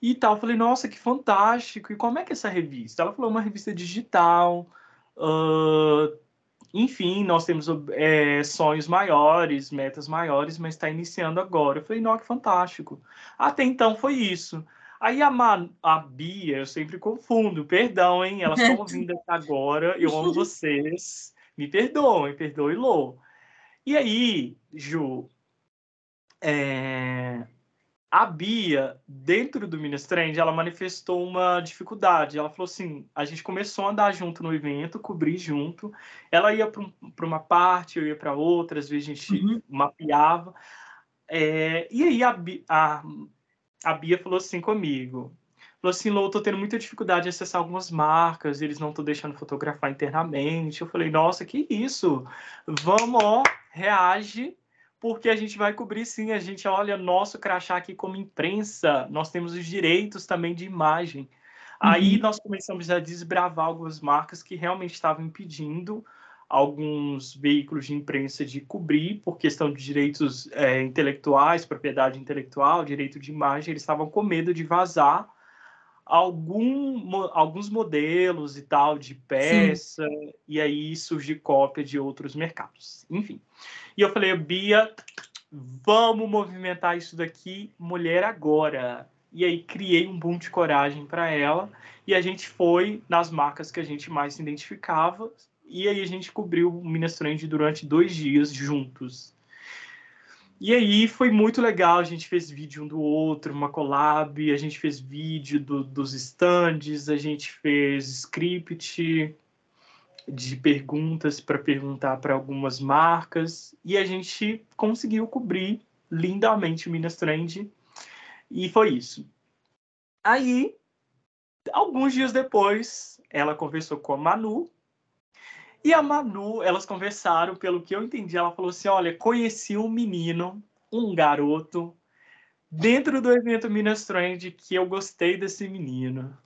e tal. falei, nossa, que fantástico, e como é que é essa revista? Ela falou, uma revista digital, Uh, enfim, nós temos é, sonhos maiores, metas maiores, mas está iniciando agora. Eu falei, não, que fantástico. Até então foi isso. Aí a, Ma, a Bia, eu sempre confundo, perdão, hein? Elas estão [LAUGHS] ouvindo aqui agora, eu amo [LAUGHS] vocês. Me perdoem, perdoe Lô. E aí, Ju, é, a Bia, dentro do Minestrand, ela manifestou uma dificuldade. Ela falou assim: a gente começou a andar junto no evento, cobrir junto. Ela ia para um, uma parte, eu ia para outra, às vezes a gente uhum. mapeava. É, e aí a, a, a Bia falou assim comigo: falou assim, Lô, tô tendo muita dificuldade de acessar algumas marcas, eles não estão deixando fotografar internamente. Eu falei: nossa, que isso? Vamos, ó, reage porque a gente vai cobrir sim, a gente olha nosso crachá aqui como imprensa, nós temos os direitos também de imagem. Uhum. Aí nós começamos a desbravar algumas marcas que realmente estavam impedindo alguns veículos de imprensa de cobrir por questão de direitos é, intelectuais, propriedade intelectual, direito de imagem, eles estavam com medo de vazar algum, alguns modelos e tal de peça, Sim. e aí surgir cópia de outros mercados. Enfim. E eu falei, Bia, vamos movimentar isso daqui, mulher agora. E aí criei um boom de coragem para ela, e a gente foi nas marcas que a gente mais se identificava, e aí a gente cobriu o Minas Trend durante dois dias juntos. E aí foi muito legal, a gente fez vídeo um do outro, uma collab, a gente fez vídeo do, dos stands, a gente fez script de perguntas para perguntar para algumas marcas e a gente conseguiu cobrir lindamente o Minas Trend e foi isso. Aí, alguns dias depois, ela conversou com a Manu e a Manu, elas conversaram, pelo que eu entendi, ela falou assim: olha, conheci um menino, um garoto, dentro do evento Minas Trend, que eu gostei desse menino.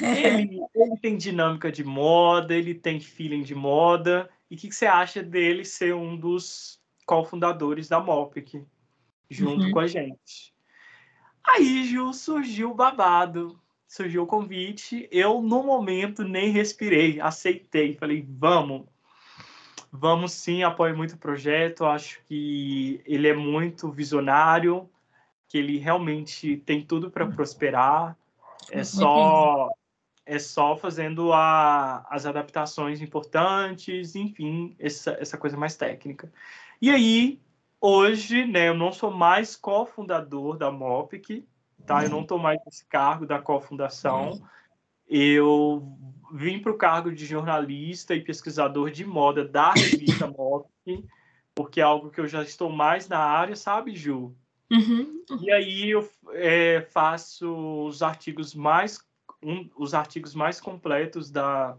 Ele, [LAUGHS] ele tem dinâmica de moda, ele tem feeling de moda. E o que, que, você acha dele ser um dos cofundadores da Mopic, junto uhum. com a gente? Aí, Ju, surgiu o babado surgiu o convite, eu no momento nem respirei, aceitei, falei, vamos, vamos sim, apoio muito o projeto, acho que ele é muito visionário, que ele realmente tem tudo para prosperar. É só é só fazendo a, as adaptações importantes, enfim, essa, essa coisa mais técnica. E aí, hoje, né, eu não sou mais cofundador da MOPIC, tá? Eu não estou mais nesse cargo da cofundação. Eu vim para o cargo de jornalista e pesquisador de moda da [COUGHS] revista MOPIC, porque é algo que eu já estou mais na área, sabe, Ju? Uhum. E aí eu é, faço os artigos mais um, os artigos mais completos da,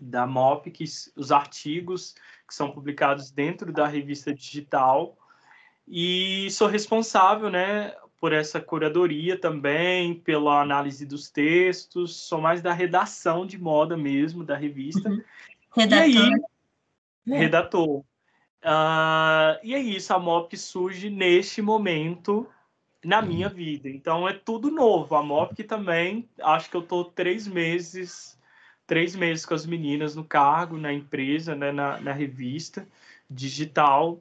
da MOP, que, os artigos que são publicados dentro da revista digital. E sou responsável né, por essa curadoria também, pela análise dos textos, sou mais da redação de moda mesmo da revista. Uhum. Redator. E aí, é. redator. Uh, e é isso, a MOP surge neste momento na minha vida. Então é tudo novo. A MOP também, acho que eu estou três meses, três meses com as meninas no cargo, na empresa, né, na, na revista digital,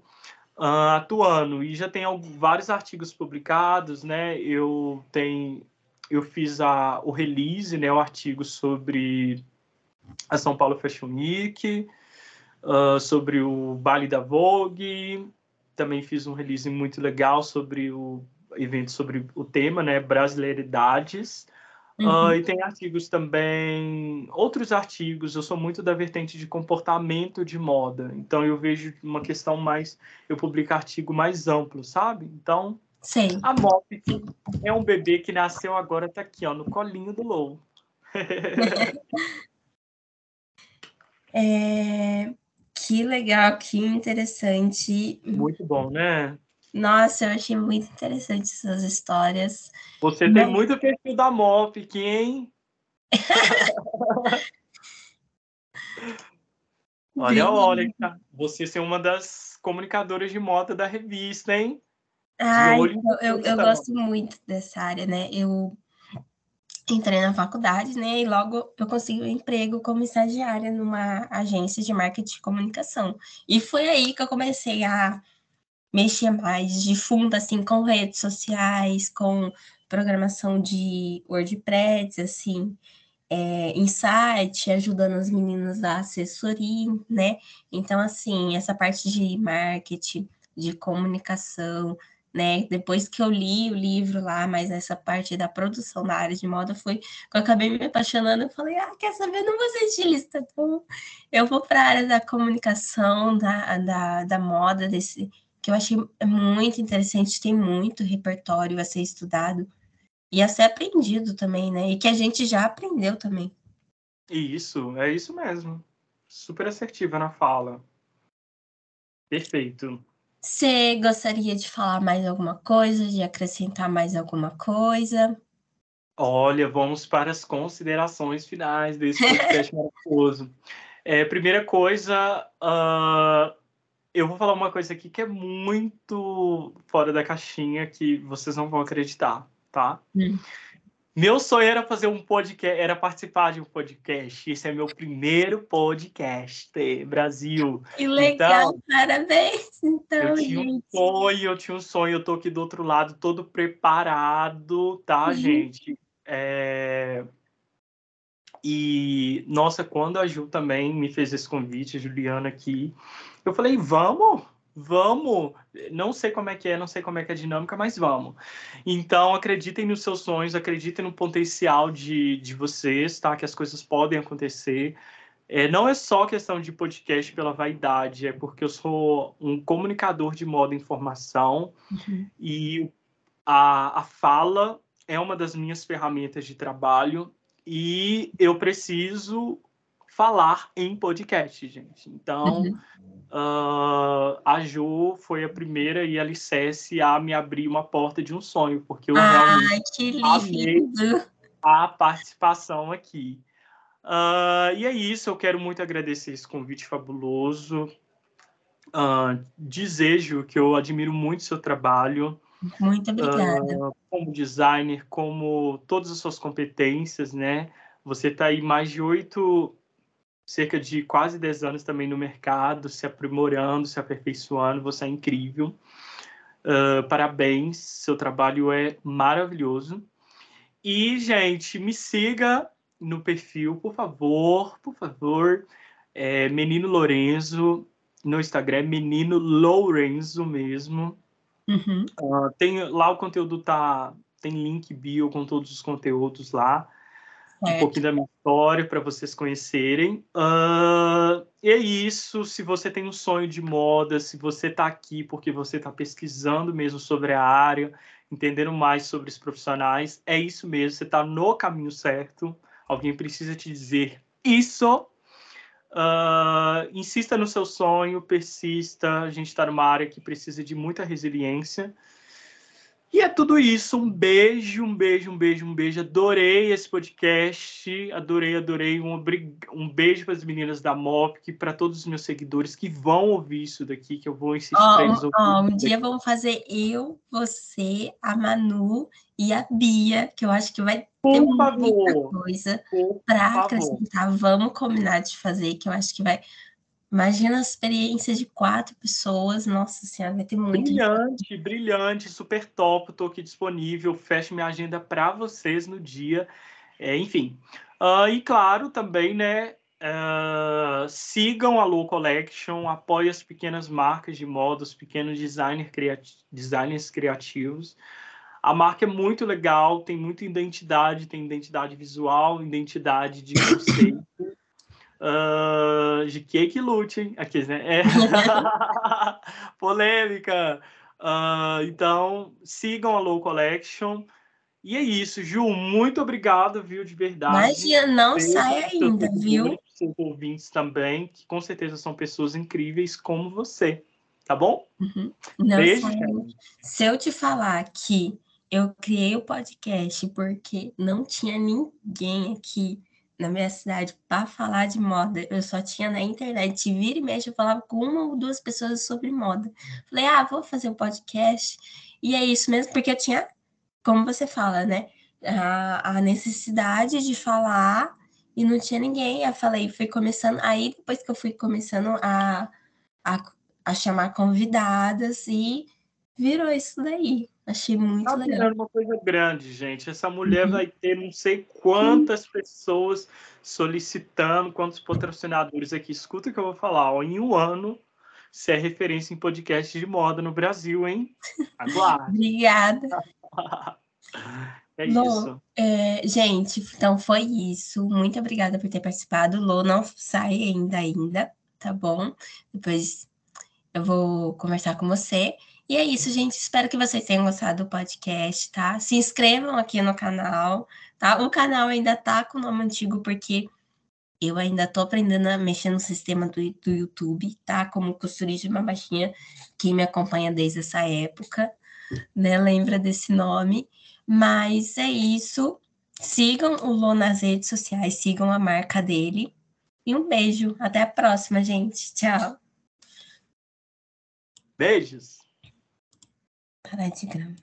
uh, atuando. E já tem vários artigos publicados, né? Eu tenho, eu fiz a, o release, né, o artigo sobre a São Paulo Fashion Week, uh, sobre o baile da Vogue. Também fiz um release muito legal sobre o evento sobre o tema, né, brasileiridades. Uhum. Uh, e tem artigos também, outros artigos. Eu sou muito da vertente de comportamento de moda, então eu vejo uma questão mais. Eu publico artigo mais amplo, sabe? Então, Sim. a MOP é um bebê que nasceu agora, tá aqui, ó, no colinho do Lou. [LAUGHS] é, que legal, que interessante. Muito bom, né? Nossa, eu achei muito interessante essas histórias. Você Mas... tem muito perfil da MOP, hein? [LAUGHS] olha, olha, você ser uma das comunicadoras de moda da revista, hein? Ai, eu, eu, eu gosto muito dessa área, né? Eu entrei na faculdade, né? E logo eu consegui um emprego como estagiária numa agência de marketing e comunicação. E foi aí que eu comecei a mexer mais de fundo, assim, com redes sociais, com programação de WordPress, assim, é, insight, ajudando as meninas a assessoria, né? Então, assim, essa parte de marketing, de comunicação, né? Depois que eu li o livro lá, mas essa parte da produção da área de moda foi que eu acabei me apaixonando. Eu falei, ah, quer saber? não vou ser estilista, então eu vou para a área da comunicação, da, da, da moda, desse que eu achei muito interessante, tem muito repertório a ser estudado e a ser aprendido também, né? E que a gente já aprendeu também. Isso, é isso mesmo. Super assertiva na fala. Perfeito. Você gostaria de falar mais alguma coisa, de acrescentar mais alguma coisa? Olha, vamos para as considerações finais desse podcast [LAUGHS] maravilhoso. É, primeira coisa, uh, eu vou falar uma coisa aqui que é muito fora da caixinha, que vocês não vão acreditar, tá? Hum. Meu sonho era fazer um podcast, era participar de um podcast. Esse é meu primeiro podcast, Brasil. Que legal, então, parabéns. Então, eu tinha gente. um sonho, eu tinha um sonho, eu tô aqui do outro lado, todo preparado, tá, uhum. gente? É... E, nossa, quando a Ju também me fez esse convite, a Juliana aqui, eu falei, vamos, vamos. Não sei como é que é, não sei como é que é a dinâmica, mas vamos. Então, acreditem nos seus sonhos, acreditem no potencial de, de vocês, tá? Que as coisas podem acontecer. É, não é só questão de podcast pela vaidade, é porque eu sou um comunicador de moda e informação uhum. e a, a fala é uma das minhas ferramentas de trabalho e eu preciso falar em podcast, gente. Então, uhum. uh, a Jo foi a primeira e a alicerce a me abrir uma porta de um sonho, porque eu Ai, realmente amei a participação aqui. Uh, e é isso, eu quero muito agradecer esse convite fabuloso. Uh, desejo que eu admiro muito seu trabalho. Muito obrigada. Uh, como designer, como todas as suas competências, né? Você está aí mais de oito cerca de quase 10 anos também no mercado, se aprimorando, se aperfeiçoando, você é incrível. Uh, parabéns, seu trabalho é maravilhoso. E, gente, me siga no perfil, por favor, por favor. É Menino Lorenzo, no Instagram, Menino Lourenço mesmo. Uhum. Uh, tem, lá o conteúdo tá. Tem link bio com todos os conteúdos lá. Um pouquinho da minha história para vocês conhecerem. Uh, é isso. Se você tem um sonho de moda, se você está aqui porque você está pesquisando mesmo sobre a área, entendendo mais sobre os profissionais, é isso mesmo. Você está no caminho certo. Alguém precisa te dizer isso. Uh, insista no seu sonho, persista. A gente está numa área que precisa de muita resiliência. E é tudo isso. Um beijo, um beijo, um beijo, um beijo. Adorei esse podcast. Adorei, adorei. Um, um beijo para as meninas da MOP, para todos os meus seguidores que vão ouvir isso daqui, que eu vou insistir oh, para eles ouvirem. Oh, um dia vamos fazer eu, você, a Manu e a Bia, que eu acho que vai Por ter favor. muita coisa para acrescentar. Vamos combinar de fazer, que eu acho que vai Imagina a experiência de quatro pessoas, nossa senhora, vai ter muito. Brilhante, brilhante, super top, estou aqui disponível, fecho minha agenda para vocês no dia. É, enfim, uh, e claro, também, né, uh, sigam a Low Collection, apoiem as pequenas marcas de moda, os pequenos designer criati designers criativos. A marca é muito legal, tem muita identidade, tem identidade visual, identidade de [COUGHS] conceito. Uh, de que lute, Aqui, né? É. [LAUGHS] Polêmica. Uh, então, sigam a Low Collection. E é isso, Ju. Muito obrigado, viu, de verdade. Imagina, não Beijo sai ainda, viu? Seus ouvintes também, que com certeza são pessoas incríveis como você. Tá bom? Uhum. Não Beijo. Se eu te falar que eu criei o podcast porque não tinha ninguém aqui na minha cidade para falar de moda. Eu só tinha na internet. Vira e mexe, eu falava com uma ou duas pessoas sobre moda. Falei, ah, vou fazer um podcast. E é isso mesmo, porque eu tinha, como você fala, né? A, a necessidade de falar e não tinha ninguém. Eu falei, fui começando. Aí depois que eu fui começando a, a, a chamar convidadas e virou isso daí. Achei muito tá legal. uma coisa grande, gente. Essa mulher uhum. vai ter não sei quantas pessoas solicitando, quantos patrocinadores aqui. Escuta o que eu vou falar. Ó, em um ano, você é referência em podcast de moda no Brasil, hein? [LAUGHS] Aguarde. Obrigada. [LAUGHS] é Lô, isso. É, gente, então foi isso. Muito obrigada por ter participado. Lô não sai ainda, ainda, tá bom? Depois eu vou conversar com você. E é isso, gente. Espero que vocês tenham gostado do podcast, tá? Se inscrevam aqui no canal, tá? O canal ainda tá com o nome antigo, porque eu ainda tô aprendendo a mexer no sistema do, do YouTube, tá? Como costurista de uma baixinha, que me acompanha desde essa época, né? Lembra desse nome. Mas é isso. Sigam o Lô nas redes sociais, sigam a marca dele. E um beijo. Até a próxima, gente. Tchau. Beijos. Parar de grama.